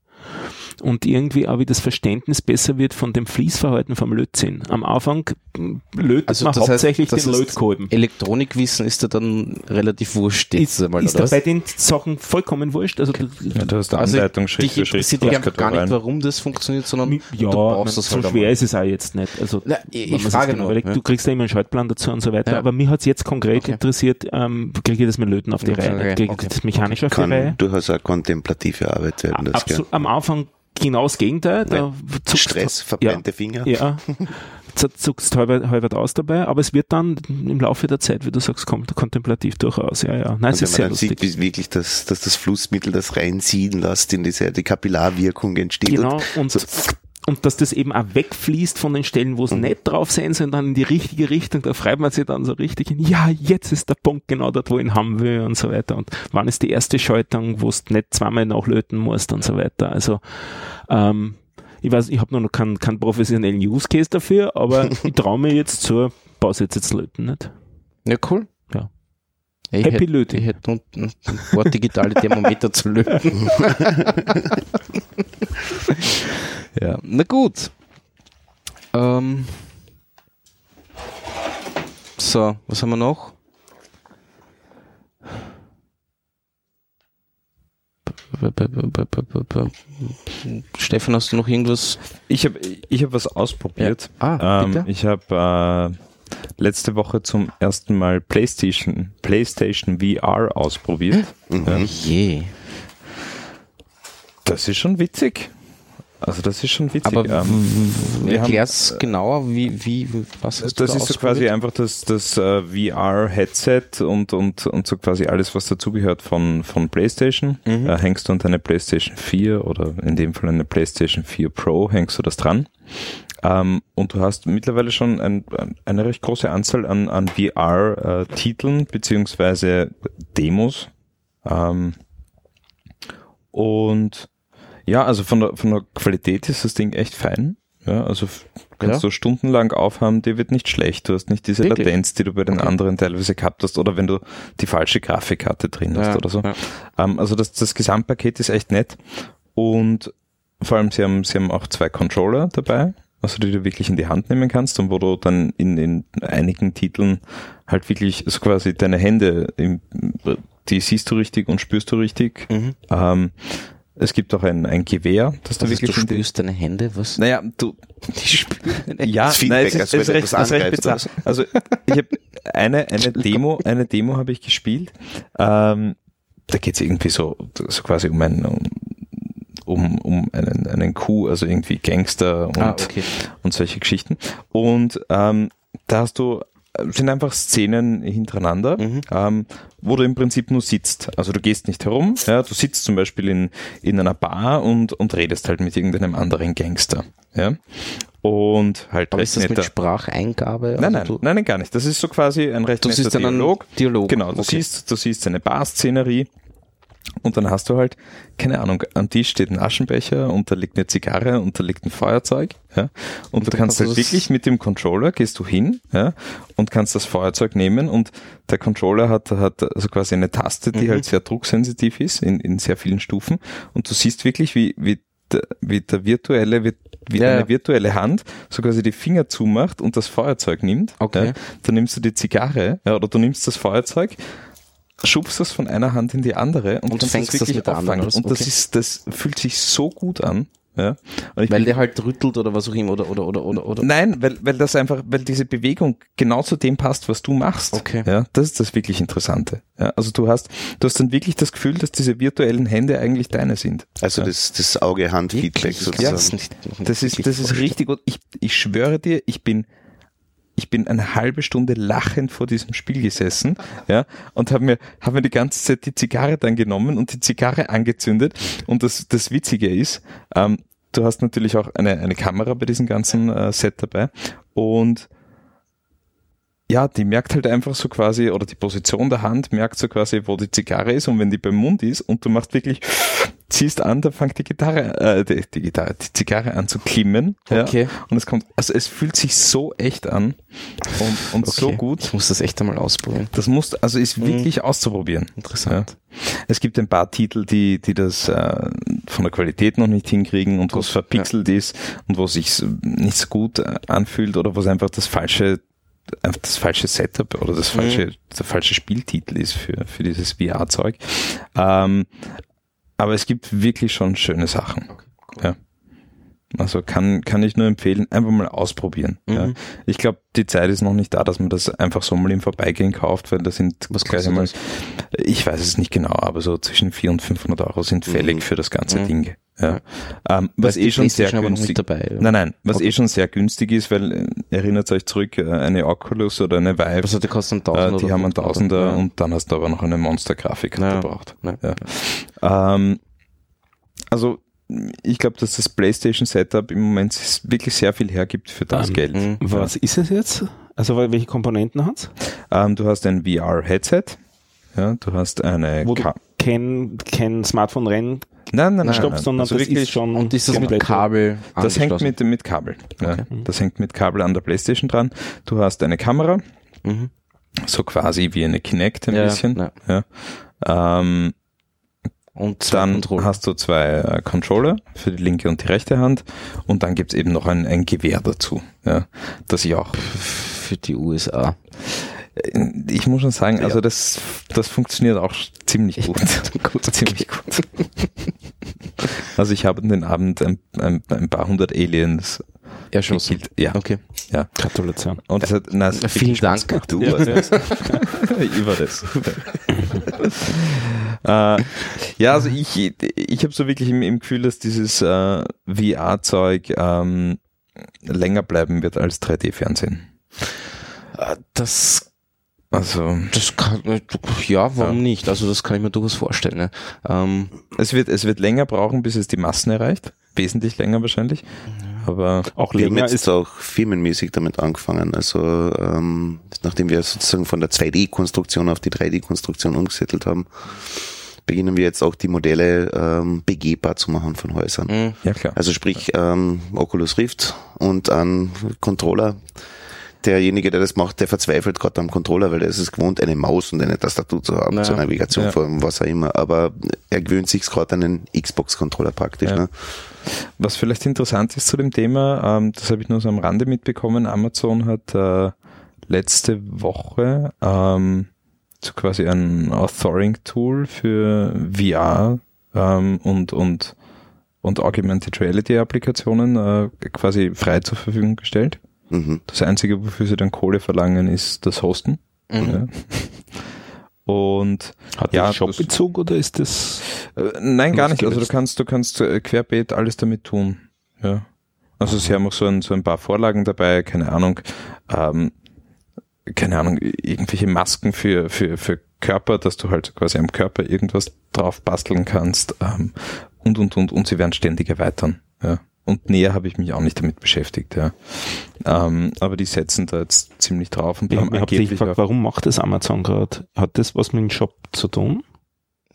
und irgendwie auch wie das Verständnis besser wird von dem Fließverhalten vom Lötzinn. Am Anfang m, lötet Also man das heißt, hauptsächlich das den Lötkolben. Elektronikwissen ist da dann relativ wurscht jetzt Ist, einmal, ist oder da bei den Sachen vollkommen wurscht. Also du- Ja, du hast eine Also Anleitung Schritt für Schritt. interessiert dich einfach gar nicht, warum das funktioniert, sondern ja, du brauchst man, das so halt schwer einmal. ist es auch jetzt nicht. Also Na, ich- ich frage genau nur, überlegt, ja. Du kriegst ja immer einen Schaltplan dazu und so weiter. Ja. Aber mich hat's jetzt konkret Okay. interessiert, ähm, kriege ich das mit Löten auf die Okay, Reihe? Kriege ich okay. das mechanisch auf die Kann Reihe? durchaus eine kontemplative Arbeit werden. Das? Absolut, am Anfang genau das Gegenteil. Da Ja. Stress, verbrannte Finger. Ja, zuckst halber, halber aus dabei, aber es wird dann im Laufe der Zeit, wie du sagst, kommt kontemplativ durchaus. Ja, ja. Nein, es Und ist man sehr dann lustig. sieht, wirklich das, dass das Flussmittel das reinziehen lässt in diese die Kapillarwirkung entsteht. Genau, und, so, und dass das eben auch wegfließt von den Stellen, wo es nicht drauf sein soll, dann in die richtige Richtung, da freut man sich dann so richtig hin, ja, jetzt ist der Punkt genau dort, wo ich ihn haben will und so weiter. Und wann ist die erste Schaltung, wo du nicht zweimal nachlöten musst und so weiter. Also ähm, ich weiß, ich habe noch keinen, keinen professionellen Use Case dafür, aber ich traue mir jetzt zur Bausätze zu löten, nicht? Ja, cool. Ja. Ich Happy hätte, ich hätte unten ein paar digitale Thermometer zu löten. ja, na gut. Ähm, so, was haben wir noch? Stefan, hast du noch irgendwas? Ich habe ich hab was ausprobiert. Ah, Ähm, bitte? ich habe äh, letzte Woche zum ersten Mal PlayStation, PlayStation VR ausprobiert. Ja. Je. Das ist schon witzig. Also das ist schon witzig. Aber ähm, haben- erklär's genauer, wie, wie, was hast das da ist so quasi einfach das, das äh, VR-Headset und, und, und so quasi alles, was dazugehört von, von PlayStation. Mhm. Äh, hängst du an deine PlayStation 4 oder in dem Fall eine PlayStation 4 Pro, hängst du das dran. Ähm, und du hast mittlerweile schon ein, ein, eine recht große Anzahl an, an VR-Titeln beziehungsweise Demos. Ähm, und ja, also von der, von der Qualität ist das Ding echt fein. Ja, also kannst Ja. du stundenlang aufhaben, dir wird nicht schlecht. Du hast nicht diese Wirklich? Latenz, die du bei den anderen teilweise gehabt hast oder wenn du die falsche Grafikkarte drin hast Ja, oder so. ja. Ähm, also das, das Gesamtpaket ist echt nett und vor allem sie haben, sie haben auch zwei Controller dabei, also die du wirklich in die Hand nehmen kannst und wo du dann in, in einigen Titeln halt wirklich so quasi deine Hände, im, die siehst du richtig und spürst du richtig. Mhm. Ähm, Es gibt auch ein, ein Gewehr, das du Also wirklich du spürst deine Hände, was? Naja, du, Die spüren ja, Das nein, es ist, es ist recht, ist recht bizarr. Also ich habe eine, eine Demo, eine Demo habe ich gespielt. Ähm, da geht es irgendwie so, so quasi um einen um, um, um einen, einen Coup, also irgendwie Gangster und, Ah, okay. und solche Geschichten. Und ähm, da hast du sind einfach Szenen hintereinander, Mhm. ähm, wo du im Prinzip nur sitzt. Also du gehst nicht herum, ja, du sitzt zum Beispiel in, in einer Bar und, und redest halt mit irgendeinem anderen Gangster. Ja? Und halt Aber ist das mit Spracheingabe? Nein, Also nein, nein, nein, gar nicht. Das ist so quasi ein recht Du netter Dialog. Dialog. Genau, du Okay. siehst, du siehst eine Bar-Szenerie und dann hast du halt, keine Ahnung, am Tisch steht ein Aschenbecher und da liegt eine Zigarre und da liegt ein Feuerzeug, ja. Und, du kannst du halt wirklich mit dem Controller gehst du hin, ja, und kannst das Feuerzeug nehmen und der Controller hat, hat also quasi eine Taste, die Mhm. halt sehr drucksensitiv ist in, in sehr vielen Stufen und du siehst wirklich, wie, wie der, wie der virtuelle, wie, wie Ja, eine virtuelle Hand so quasi die Finger zumacht und das Feuerzeug nimmt. Okay. Ja, dann nimmst du die Zigarre ja, oder du nimmst das Feuerzeug, schubst das von einer Hand in die andere und, Und fängst das wirklich mit der anderen auffangen. aus? Und das ist, das fühlt sich so gut an. Ja. Und ich weil bin- der halt rüttelt oder was auch immer oder oder oder oder oder. Nein, weil, weil das einfach, weil diese Bewegung genau zu dem passt, was du machst. Okay. Ja, das ist das wirklich Interessante. Ja, also du hast, du hast dann wirklich das Gefühl, dass diese virtuellen Hände eigentlich deine sind. Also Ja. das, das Auge-Hand-Feedback sozusagen. das nicht Das ist, das ist richtig gut. Ich, ich schwöre dir, ich bin, ich bin eine halbe Stunde lachend vor diesem Spiel gesessen, ja, und habe mir, habe mir die ganze Zeit die Zigarre dann genommen und die Zigarre angezündet. Und das, das Witzige ist, ähm, du hast natürlich auch eine, eine Kamera bei diesem ganzen äh, Set dabei und ja, die merkt halt einfach so quasi, oder die Position der Hand merkt so quasi, wo die Zigarre ist und wenn die beim Mund ist und du machst wirklich, ziehst an, dann fängt die Gitarre, äh, die, die Gitarre, die Zigarre an zu klimmen. Okay. Ja, und es kommt, also es fühlt sich so echt an und, und so Okay. gut. Ich muss das echt einmal ausprobieren. Das muss, also ist Mhm. wirklich auszuprobieren. Interessant. Ja. Es gibt ein paar Titel, die, die das äh, von der Qualität noch nicht hinkriegen und wo es verpixelt ist und wo es sich nicht so gut äh, anfühlt oder wo es einfach das falsche das falsche Setup oder das falsche, der falsche Spieltitel ist für, für dieses VR-Zeug. Ähm, aber es gibt wirklich schon schöne Sachen. Ja. Also kann, kann ich nur empfehlen, einfach mal ausprobieren. Ja. Mhm. Ich glaube, die Zeit ist noch nicht da, dass man das einfach so mal im Vorbeigehen kauft, weil das sind Was gleich einmal, das? ich weiß es nicht genau, aber so zwischen 400 und 500 Euro sind fällig Mhm. für das ganze Mhm. Ding. Ja. Ähm, was die eh schon sehr günstig dabei. oder? Nein, nein, was Okay. eh schon sehr günstig ist, weil äh, erinnert euch zurück, äh, eine Oculus oder eine Vive, Also die kosten äh, 1000 die oder haben einen 500, Tausender ja. und dann hast du aber noch eine Monster-Grafik Ja. gebraucht. Ja. Ja. Ähm, also ich glaube, dass das PlayStation-Setup im Moment wirklich sehr viel hergibt für das Ähm, Geld. Mhm. Was ist es jetzt? Also wel- welche Komponenten hat's? Ähm, du hast ein VR-Headset, ja, du hast eine Wo du kein, kein Smartphone rein Nein, nein, nein, stoppst, nein. sondern Also das wirklich ist schon Und ist das mit Kabel Das hängt mit, mit Kabel. Ja. Okay. Das hängt mit Kabel an der Playstation dran. Du hast eine Kamera, Mhm. so quasi wie eine Kinect ein Ja, bisschen. ja. Ja. Ähm, Und dann Controller. hast du zwei äh, Controller für die linke und die rechte Hand und dann gibt's eben noch ein, ein Gewehr dazu, ja, das ich auch für die USA. ich muss schon sagen, also das, das funktioniert auch ziemlich gut. Gut, ziemlich gut. Also ich habe an den Abend ein, ein, ein paar hundert Aliens Erschossen. gekillt. Ja, Okay. ja. Gratulation. Und es hat, na, hat Vielen Dank. gemacht. Du warst das. ich war das. äh, ja, also ich, ich habe so wirklich im, im Gefühl, dass dieses äh, VR-Zeug ähm, länger bleiben wird als 3D-Fernsehen. Äh, Das, Also das kann, ja, warum Ja. nicht? Also das kann ich mir durchaus vorstellen. Ne? Ähm, es wird, es wird länger brauchen, bis es die Massen erreicht. Wesentlich länger wahrscheinlich. Aber Auch Wir haben jetzt ist auch firmenmäßig damit angefangen. Also ähm, nachdem wir sozusagen von der 2D-Konstruktion auf die 3D-Konstruktion umgesettelt haben, beginnen wir jetzt auch die Modelle ähm, begehbar zu machen von Häusern. mh, ja klar. Also sprich ähm, Oculus Rift und ein Controller. Derjenige, der das macht, der verzweifelt gerade am Controller, weil er ist es gewohnt, eine Maus und eine Tastatur zu haben, Ja. zur Navigation Ja. von was auch immer. Aber er gewöhnt sich gerade an den Xbox-Controller praktisch. Ja. Ne? Was vielleicht interessant ist zu dem Thema, ähm, das habe ich nur so am Rande mitbekommen, Amazon hat äh, letzte Woche ähm, so quasi ein Authoring-Tool für VR ähm, und, und, und Augmented Reality Applikationen äh, quasi frei zur Verfügung gestellt. Mhm. Das Einzige, wofür sie dann Kohle verlangen, ist das Hosten. Ja. Und Hat Ja, das Shop-Bezug oder ist das? äh, nein, gar nicht. Also du kannst, du kannst äh, querbeet alles damit tun. Ja. Also sie haben auch so ein, so ein paar Vorlagen dabei, keine Ahnung, ähm, keine Ahnung, irgendwelche Masken für, für, für Körper, dass du halt quasi am Körper irgendwas drauf basteln kannst, ähm, und, und, und, und sie werden ständig erweitern, ja. Und näher habe ich mich auch nicht damit beschäftigt, ja. Ähm, aber die setzen da jetzt ziemlich drauf und Ich, haben ich habe dich angeblich gefragt, warum macht das Amazon gerade? Hat das was mit dem Shop zu tun?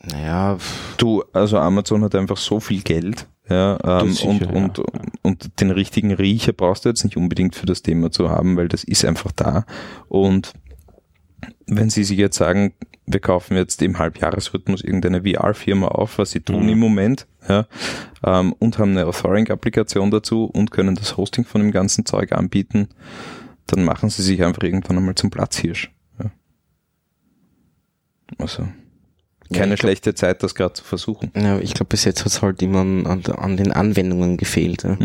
Naja, Du, also Amazon hat einfach so viel Geld, ja, ähm, sicher, und, ja. und, und den richtigen Riecher brauchst du jetzt nicht unbedingt für das Thema zu haben, weil das ist einfach da. Und wenn sie sich jetzt sagen, wir kaufen jetzt im Halbjahresrhythmus irgendeine VR-Firma auf, was sie tun Mhm. im Moment, ja, ähm, und haben eine Authoring-Applikation dazu und können das Hosting von dem ganzen Zeug anbieten, dann machen sie sich einfach irgendwann einmal zum Platzhirsch. Ja. Also keine glaub- schlechte Zeit, das gerade zu versuchen. ja, ich glaube, bis jetzt hat es halt immer an, an, an den Anwendungen gefehlt. Ja.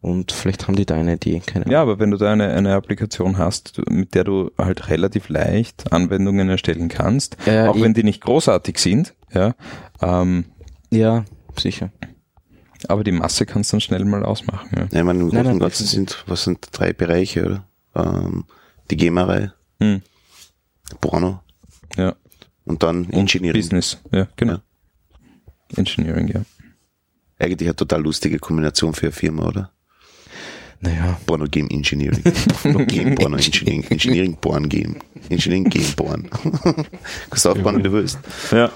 Und vielleicht haben die da eine Idee, keine Ahnung. Ja, aber wenn du da eine, eine Applikation hast, mit der du halt relativ leicht Anwendungen erstellen kannst, Ja, auch wenn die nicht großartig sind, ja, ähm, Ja, sicher. aber die Masse kannst du dann schnell mal ausmachen. Ja. Ja, ich meine, im Großen und Ganzen sind, was sind drei Bereiche, oder? Ähm, die Gamerei, Hm, Porno ja. Und dann Und Engineering. Business, ja, genau. Ja. Engineering, ja. Eigentlich eine total lustige Kombination für eine Firma, oder? Naja, Porno Game Engineering. Game Porno Engineering. Engineering Porn Game. Engineering Game Porn. Kannst du aufbauen, wie du willst. Ja.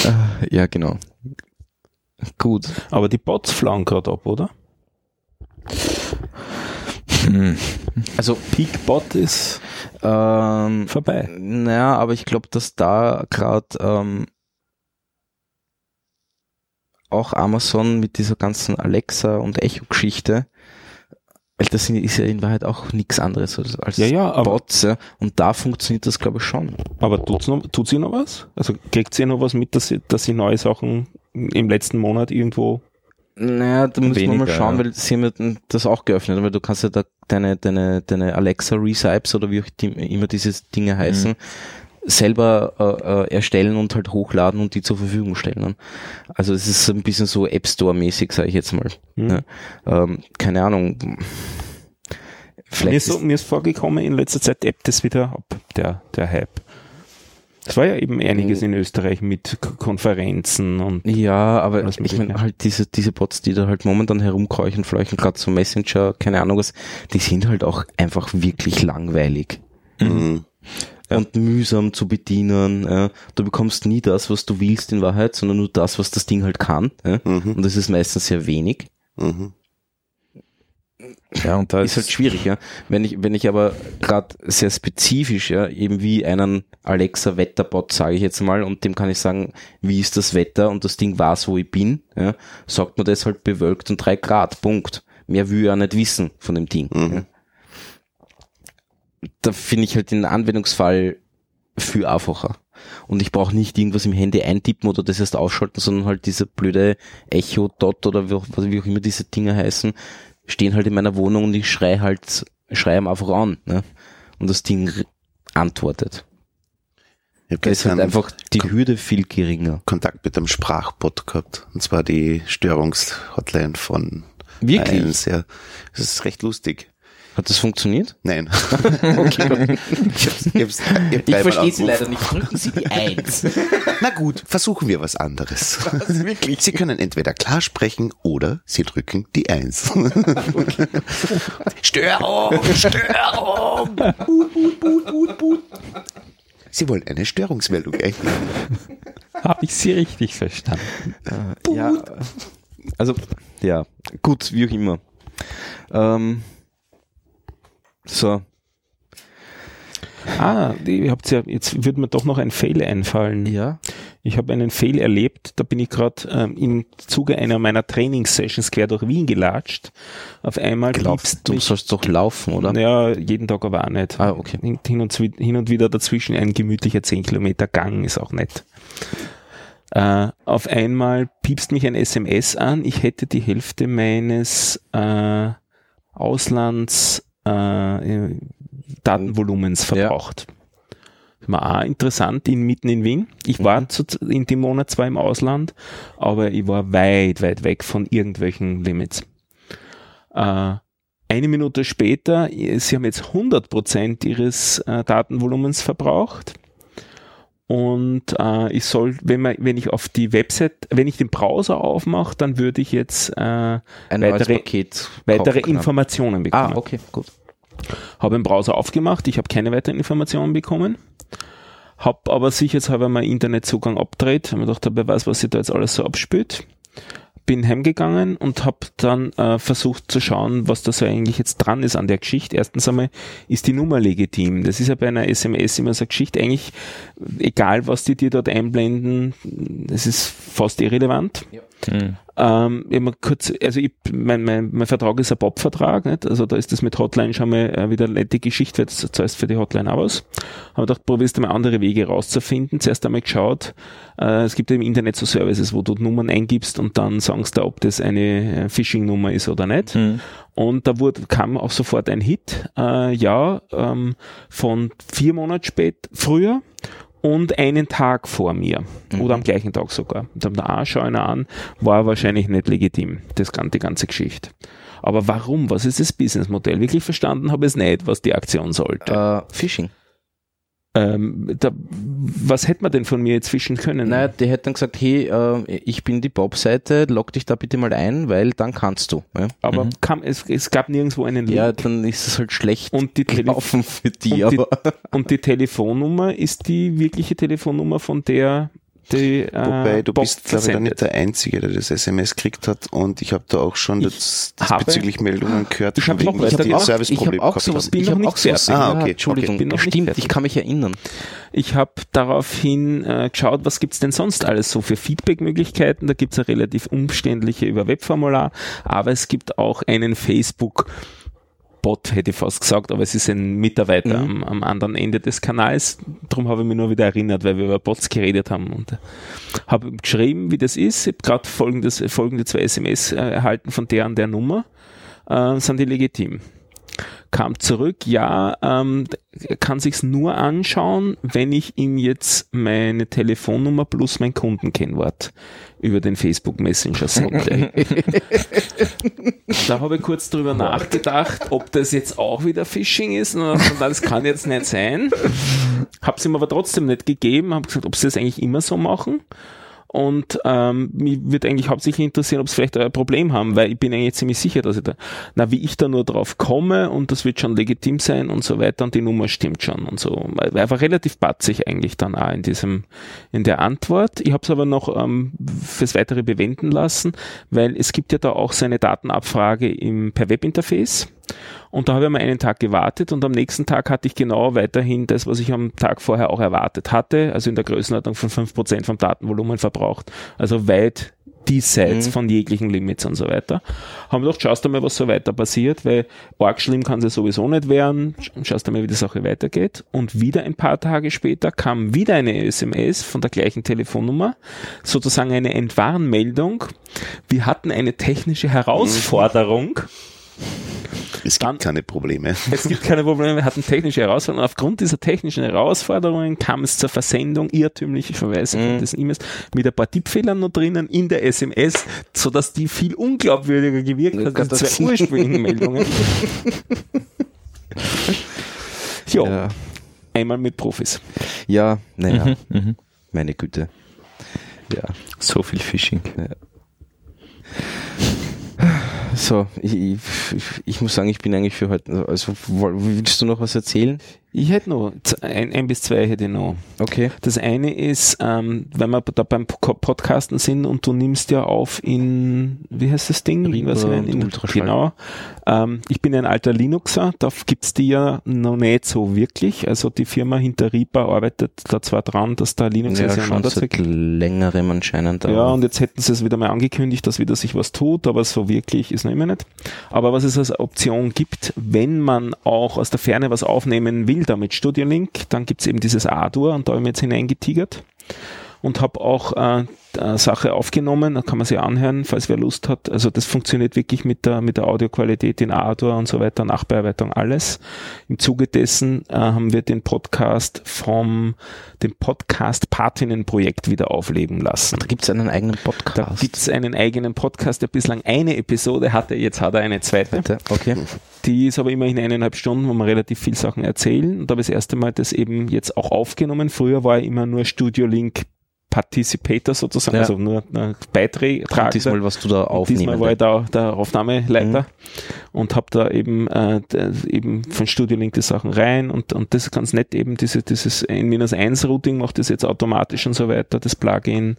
ja, genau. Gut. Aber die Bots flauen gerade ab, oder? Hm. Also, Peak-Bot ist ähm, vorbei. naja, aber ich glaube, dass da gerade ähm, auch Amazon mit dieser ganzen Alexa und Echo-Geschichte, weil das sind- ist ja in Wahrheit auch nichts anderes als, als Ja, ja, Bots, ja. Und da funktioniert das, glaube ich, schon. Aber tut's noch, tut sie noch was? Also kriegt sie noch was mit, dass sie, dass sie neue Sachen im letzten Monat irgendwo Naja, da muss man mal schauen, weil sie haben das auch geöffnet, weil du kannst ja da deine, deine, deine Alexa Recipes oder wie auch die, immer diese Dinge heißen, selber äh, äh, erstellen und halt hochladen und die zur Verfügung stellen. Also es ist ein bisschen so App Store mäßig, sage ich jetzt mal. Hm. Ja. Ähm, keine Ahnung. Mir Vielleicht ist, so, mir ist vorgekommen, in letzter Zeit ebbt es wieder ab, der, der Hype. Es war ja eben einiges in Österreich mit Konferenzen und Ja, aber ich meine halt diese, diese Bots, die da halt momentan herumkreuchen, fleuchen, gerade so Messenger, keine Ahnung was, die sind halt auch einfach wirklich langweilig. Mhm. Ja. und mühsam zu bedienen. Ja. Du bekommst nie das, was du willst in Wahrheit, sondern nur das, was das Ding halt kann. Ja. Mhm. Und das ist meistens sehr wenig. Mhm. Ja, und da Ist halt schwierig, ja. Wenn ich, wenn ich aber gerade sehr spezifisch, ja, eben wie einen Alexa Wetterbot, sage ich jetzt mal, und dem kann ich sagen, wie ist das Wetter und das Ding weiß, wo ich bin, ja, sagt man das halt bewölkt und drei Grad, Punkt. Mehr will ich ja nicht wissen von dem Ding. Mhm. Ja. Da finde ich halt den Anwendungsfall viel einfacher. Und ich brauche nicht irgendwas im Handy eintippen oder das erst ausschalten, sondern halt diese blöde Echo Dot oder wie auch, wie auch immer diese Dinge heißen, stehen halt in meiner Wohnung und ich schrei halt, schrei ihm einfach an. Ne? Und das Ding antwortet. Da ist halt einfach die Hürde viel geringer. Kontakt mit einem Sprachbot gehabt. Und zwar die Störungshotline von Wirklich? 1. Ja. Das ist recht lustig. Hat das funktioniert? Nein. okay. Ich, hab's, ich, hab's, ich, hab dreimal angerufen. nicht. Drücken Sie die Eins. Na gut, versuchen wir was anderes. Sie können entweder klar sprechen oder Sie drücken die Eins. Störung, Störung. Boot, boot, boot, boot, boot. Sie wollen eine Störungsmeldung eingeben. habe ich sie richtig verstanden. ja, also, ja, gut, wie auch immer. Ähm, so, Ah, ihr habt ja, jetzt würde mir doch noch ein Fail einfallen. ja. Ich habe einen Fail erlebt, da bin ich gerade ähm, im Zuge einer meiner Trainingssessions quer durch Wien gelatscht. Auf einmal Glaubst du, sollst doch laufen, oder? Ja, jeden Tag aber auch nicht. Ah, okay. Hin, und, hin und wieder dazwischen ein gemütlicher 10 Kilometer Gang ist auch nett. Äh, auf einmal piepst mich ein SMS an, ich hätte die Hälfte meines äh, Auslands äh, Datenvolumens Ja. verbraucht. Das war auch interessant, in, mitten in Wien. Ich war Mhm. zu, in dem Monat zwar im Ausland, aber ich war weit, weit weg von irgendwelchen Limits. Äh, eine Minute später, sie haben jetzt 100% ihres äh, Datenvolumens verbraucht. Und äh, ich soll, wenn, man, wenn ich auf die Website, wenn ich den Browser aufmache, dann würde ich jetzt äh, Ein weitere- weitere. Informationen bekommen. Ah, okay, gut. Habe den Browser aufgemacht, ich habe keine weiteren Informationen bekommen. Hab aber sicherheitshalber meinen Internetzugang abgedreht, habe mir gedacht, wer weiß, was sich da jetzt alles so abspielt. Bin heimgegangen und habe dann äh, versucht zu schauen, was da so eigentlich jetzt dran ist an der Geschichte. Erstens einmal ist die Nummer legitim. Das ist ja bei einer SMS immer so eine Geschichte. Eigentlich, egal was die dir dort einblenden, das ist fast irrelevant. Hm. Ähm, immer kurz, also ich, mein, mein, mein Vertrag ist ein Bob-Vertrag, nicht? Also da ist das mit Hotline schon mal äh, wieder eine nette Geschichte, weil das zahlst für die Hotline auch was. Haben gedacht, probierst du mal andere Wege rauszufinden. Zuerst einmal geschaut, äh, es gibt im Internet so Services, wo du Nummern eingibst und dann sagst du, ob das eine äh, Phishing-Nummer ist oder nicht. Hm. Und da wurde, kam auch sofort ein Hit, äh, ja, ähm, von vier Monate spät, früher und einen Tag vor mir. Oder am gleichen Tag sogar. Und dann ah, schau einer an, war wahrscheinlich nicht legitim, das, die ganze Geschichte. Aber warum? Was ist das Businessmodell? Wirklich verstanden habe ich es nicht, was die Aktion sollte. Äh, Phishing. Ähm, da, was hätte man denn von mir jetzt fischen können? Naja, die hätten dann gesagt, hey, äh, ich bin die Bob-Seite, log dich da bitte mal ein, weil dann kannst du. Ja, aber Mhm. kam, es, es gab nirgendwo einen Link. ja dann ist es halt schlecht und die, gelaufen für die, und die- aber und die Telefonnummer ist die wirkliche Telefonnummer von der die, äh, Wobei, du Bob bist, glaube ich, nicht der Einzige, der das SMS gekriegt hat und ich habe da auch schon das, habe- diesbezüglich Meldungen gehört, Ich hab noch wegen, Ich die hab auch- ich habe auch sowas, ich noch habe auch sowas. Ah, ja, okay, Entschuldigung, okay. Bin noch nicht stimmt, ich kann mich erinnern. Ich habe daraufhin äh, geschaut, was gibt's denn sonst alles so für Feedback-Möglichkeiten. Da gibt's eine relativ umständliche über Webformular, aber es gibt auch einen Facebook- Bot hätte ich fast gesagt, aber es ist ein Mitarbeiter am, Mhm. am anderen Ende des Kanals. Darum habe ich mich nur wieder erinnert, weil wir über Bots geredet haben und habe ihm geschrieben, wie das ist. Ich habe gerade folgende zwei SMS äh, erhalten von der an der Nummer. Äh, sind die legitim? Kam zurück, ja, ähm, er kann sich's nur anschauen, wenn ich ihm jetzt meine Telefonnummer plus mein Kundenkennwort über den Facebook Messenger sende. da habe ich kurz drüber nachgedacht, ob das jetzt auch wieder Phishing ist. Und das kann jetzt nicht sein. Hab's ihm aber trotzdem nicht gegeben. Habe gesagt, ob sie das eigentlich immer so machen. Und ähm, mich würde eigentlich hauptsächlich interessieren, ob sie vielleicht ein Problem haben, weil ich bin eigentlich ziemlich sicher, dass ich da, na, wie ich da nur drauf komme und das wird schon legitim sein und so weiter und die Nummer stimmt schon und so. Einfach relativ batzig eigentlich dann auch in diesem, in der Antwort. Ich habe es aber noch ähm, fürs Weitere bewenden lassen, weil es gibt ja da auch so eine Datenabfrage im, per Webinterface. Und da habe ich mal einen Tag gewartet und am nächsten Tag hatte ich genau weiterhin das, was ich am Tag vorher auch erwartet hatte, also in der Größenordnung von 5% vom Datenvolumen verbraucht. Also weit diesseits Mhm. von jeglichen Limits und so weiter. Haben wir gedacht, schaust du mal, was so weiter passiert, weil arg schlimm kann sie sowieso nicht werden. Sch- Schaust du mal, wie die Sache weitergeht. Und wieder ein paar Tage später kam wieder eine SMS von der gleichen Telefonnummer, sozusagen eine Entwarnmeldung. Wir hatten eine technische Herausforderung. Es Dann- gibt keine Probleme. Es gibt keine Probleme, wir hatten technische Herausforderungen. Aufgrund dieser technischen Herausforderungen kam es zur Versendung irrtümliche Verweise von Mhm. diesen E-Mails mit ein paar Tippfehlern noch drinnen in der SMS, sodass die viel unglaubwürdiger gewirkt Ja, hat als die zwei ursprünglichen Meldungen. jo, Ja, einmal mit Profis. ja naja, Mhm, mhm. meine Güte. Ja. So viel Phishing. So, ich, ich, ich muss sagen, ich bin eigentlich für heute. Also, willst du noch was erzählen? Ich hätte noch, ein, ein bis zwei hätte ich noch. Okay. Das eine ist, ähm, wenn wir da beim Po- Podcasten sind und du nimmst ja auf in, wie heißt das Ding? Reaper Was in, Ultraschall. Genau. Ähm, ich bin ein alter Linuxer, da gibt's die ja noch nicht so wirklich. Also die Firma hinter Reaper arbeitet da zwar dran, dass da Linux Ja, schon seit längerem anscheinend. Ja, und jetzt hätten sie es wieder mal angekündigt, dass wieder sich was tut, aber so wirklich ist noch immer nicht. Aber was es als Option gibt, wenn man auch aus der Ferne was aufnehmen will, da mit Studio Link, dann gibt's eben dieses A-Dur und da habe ich mich jetzt hineingetigert und habe auch äh, Sache aufgenommen, da kann man sich anhören, falls wer Lust hat. Also das funktioniert wirklich mit der, mit der Audioqualität in A-Dur und so weiter, Nachbearbeitung, alles. Im Zuge dessen äh, haben wir den Podcast vom dem Podcast Patinnen-Projekt wieder aufleben lassen. Da gibt's einen eigenen Da Podcast. gibt's einen eigenen Podcast, der bislang eine Episode hatte, jetzt hat er eine zweite. Okay. Die ist aber immerhin eineinhalb Stunden, wo wir relativ viel Sachen erzählen. Und da habe ich das erste Mal das eben jetzt auch aufgenommen. Früher war immer nur Studio Link Participator sozusagen, Ja. also nur äh, Beitrag. Diesmal, was du da aufnehmen. Diesmal war ich da der Aufnahmeleiter Mhm. und habe da eben äh, eben von Studio Link die Sachen rein und, und das ist ganz nett eben diese, dieses N-1 Routing macht das jetzt automatisch und so weiter. Das Plugin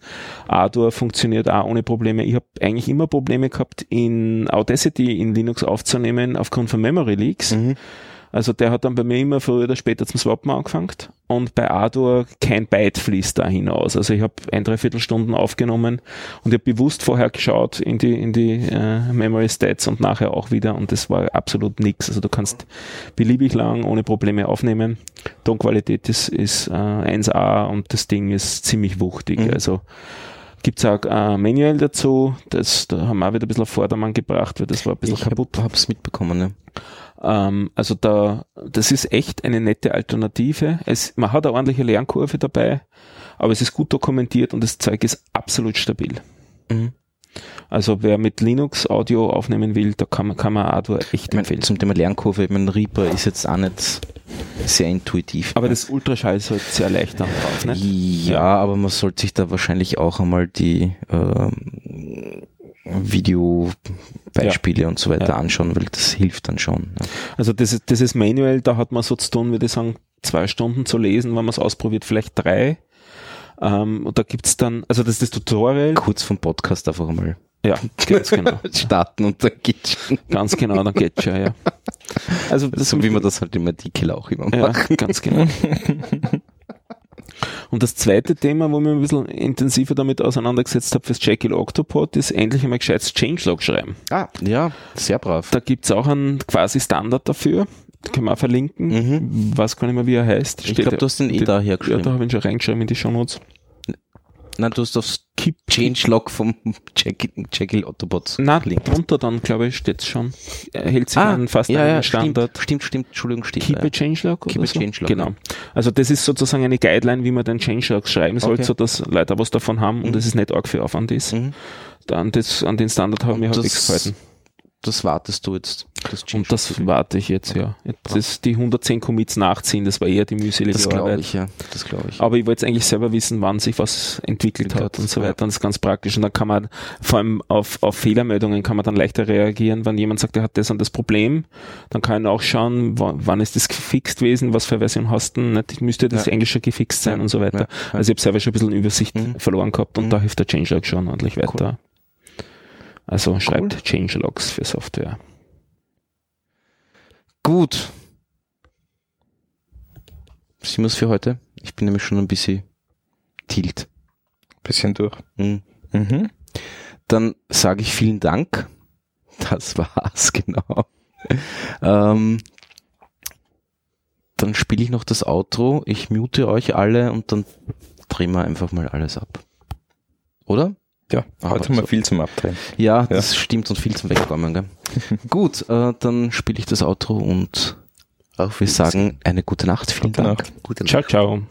Ardour funktioniert auch ohne Probleme. Ich habe eigentlich immer Probleme gehabt in Audacity in Linux aufzunehmen aufgrund von Memory Leaks. Mhm. Also der hat dann bei mir immer früher oder später zum Swappen angefangen und bei Ardour kein Byte fließt da hinaus. Also ich habe ein, dreiviertel Stunden aufgenommen und ich habe bewusst vorher geschaut in die, in die äh, Memory Stats und nachher auch wieder und das war absolut nix. Also du kannst beliebig lang ohne Probleme aufnehmen. Tonqualität ist, ist äh, 1A und das Ding ist ziemlich wuchtig. Mhm. Also gibt's auch äh, Manual dazu, das da haben wir auch wieder ein bisschen auf Vordermann gebracht, weil das war ein bisschen Ich kaputt. hab, hab's mitbekommen, ne? Ähm, also da, das ist echt eine nette Alternative. Es, man hat eine ordentliche Lernkurve dabei, aber es ist gut dokumentiert und das Zeug ist absolut stabil. Mhm. Also wer mit Linux Audio aufnehmen will, da kann man, kann man Ardour echt Ich mein, empfehlen. zum Thema Lernkurve, ich mein, Reaper ist jetzt auch nicht sehr intuitiv. Aber das Ultraschall ist halt sehr leicht dann drauf, ne? Ja, aber man sollte sich da wahrscheinlich auch einmal die ähm, Videobeispiele und so weiter Ja. anschauen, weil das hilft dann schon. Ja. Also das ist, das ist Manual, da hat man so zu tun, würde ich sagen, zwei Stunden zu lesen, wenn man es ausprobiert, vielleicht drei. Ähm, und da gibt's dann, also das ist das Tutorial. Kurz vom Podcast einfach einmal Ja, ganz genau. starten und dann geht's schon. Ganz genau, dann geht's schon, ja. Also das So wie man das halt im Artikel auch immer Ja, macht. ganz genau. Und das zweite Thema, wo ich mich ein bisschen intensiver damit auseinandergesetzt habe fürs Jekyll Octopod, ist endlich einmal gescheites Changelog schreiben. Ah, ja, sehr brav. Da gibt's auch einen quasi Standard dafür. Können wir auch verlinken. Mhm. Weiß gar nicht mehr, wie er heißt. Ich glaube, du hast den eh da Ja, hergeschrieben. da habe ich ihn schon reingeschrieben in die Shownotes. Nein, du hast aufs Keep, Changelog vom Jekyll, Jekyll Autobots na, drunter dann, glaube ich, steht's schon. Hält sich an fast Ah, ja, an ja, den Standard. Stimmt, stimmt, stimmt, Entschuldigung, steht Keep da. a Changelog Keep a so? Changelog, Genau. ja. Also das ist sozusagen eine Guideline, wie man den Changelog schreiben soll, Okay. so dass Leute was davon haben und Mhm. es ist nicht arg viel Aufwand ist. Mhm. Dann das, an den Standard haben Und wir halt nichts gehalten. Das wartest du jetzt. Das Und das warte ich jetzt, ja. Jetzt ist die 110 Commits nachziehen, das war eher die mühselige Das glaube Arbeit. ich, ja. Das glaube ich. Aber ich wollte jetzt eigentlich selber wissen, wann sich was entwickelt hat und so ja. weiter. Und das ist ganz praktisch. Und dann kann man, vor allem auf, auf Fehlermeldungen kann man dann leichter reagieren, wenn jemand sagt, er hat das und das Problem. Dann kann ich auch schauen, wann, ist das gefixt gewesen, was für eine Version hast du, nicht? müsste das Ja. eigentlich schon gefixt sein Ja. und so weiter. Ja. Ja. Also ich habe selber schon ein bisschen Übersicht Mhm. verloren gehabt und Mhm. da hilft der Changelog schon ordentlich weiter. Also schreibt Changelogs für Software. Gut. Sind wir für heute? Ich bin nämlich schon ein bisschen tilt. Bisschen durch. Mhm. Mhm. Dann sage ich vielen Dank. Das war's, genau. ähm, dann spiele ich noch das Outro. Ich mute euch alle und dann drehen wir einfach mal alles ab. Oder? Ja, heute haben wir so. viel zum Abdrehen. Ja, das stimmt und viel zum Wegkommen. Gell? Gut, äh, dann spiele ich das Outro und Auf wir sagen eine gute Nacht. Vielen Gute Dank. Nacht. Gute Nacht. Ciao, ciao.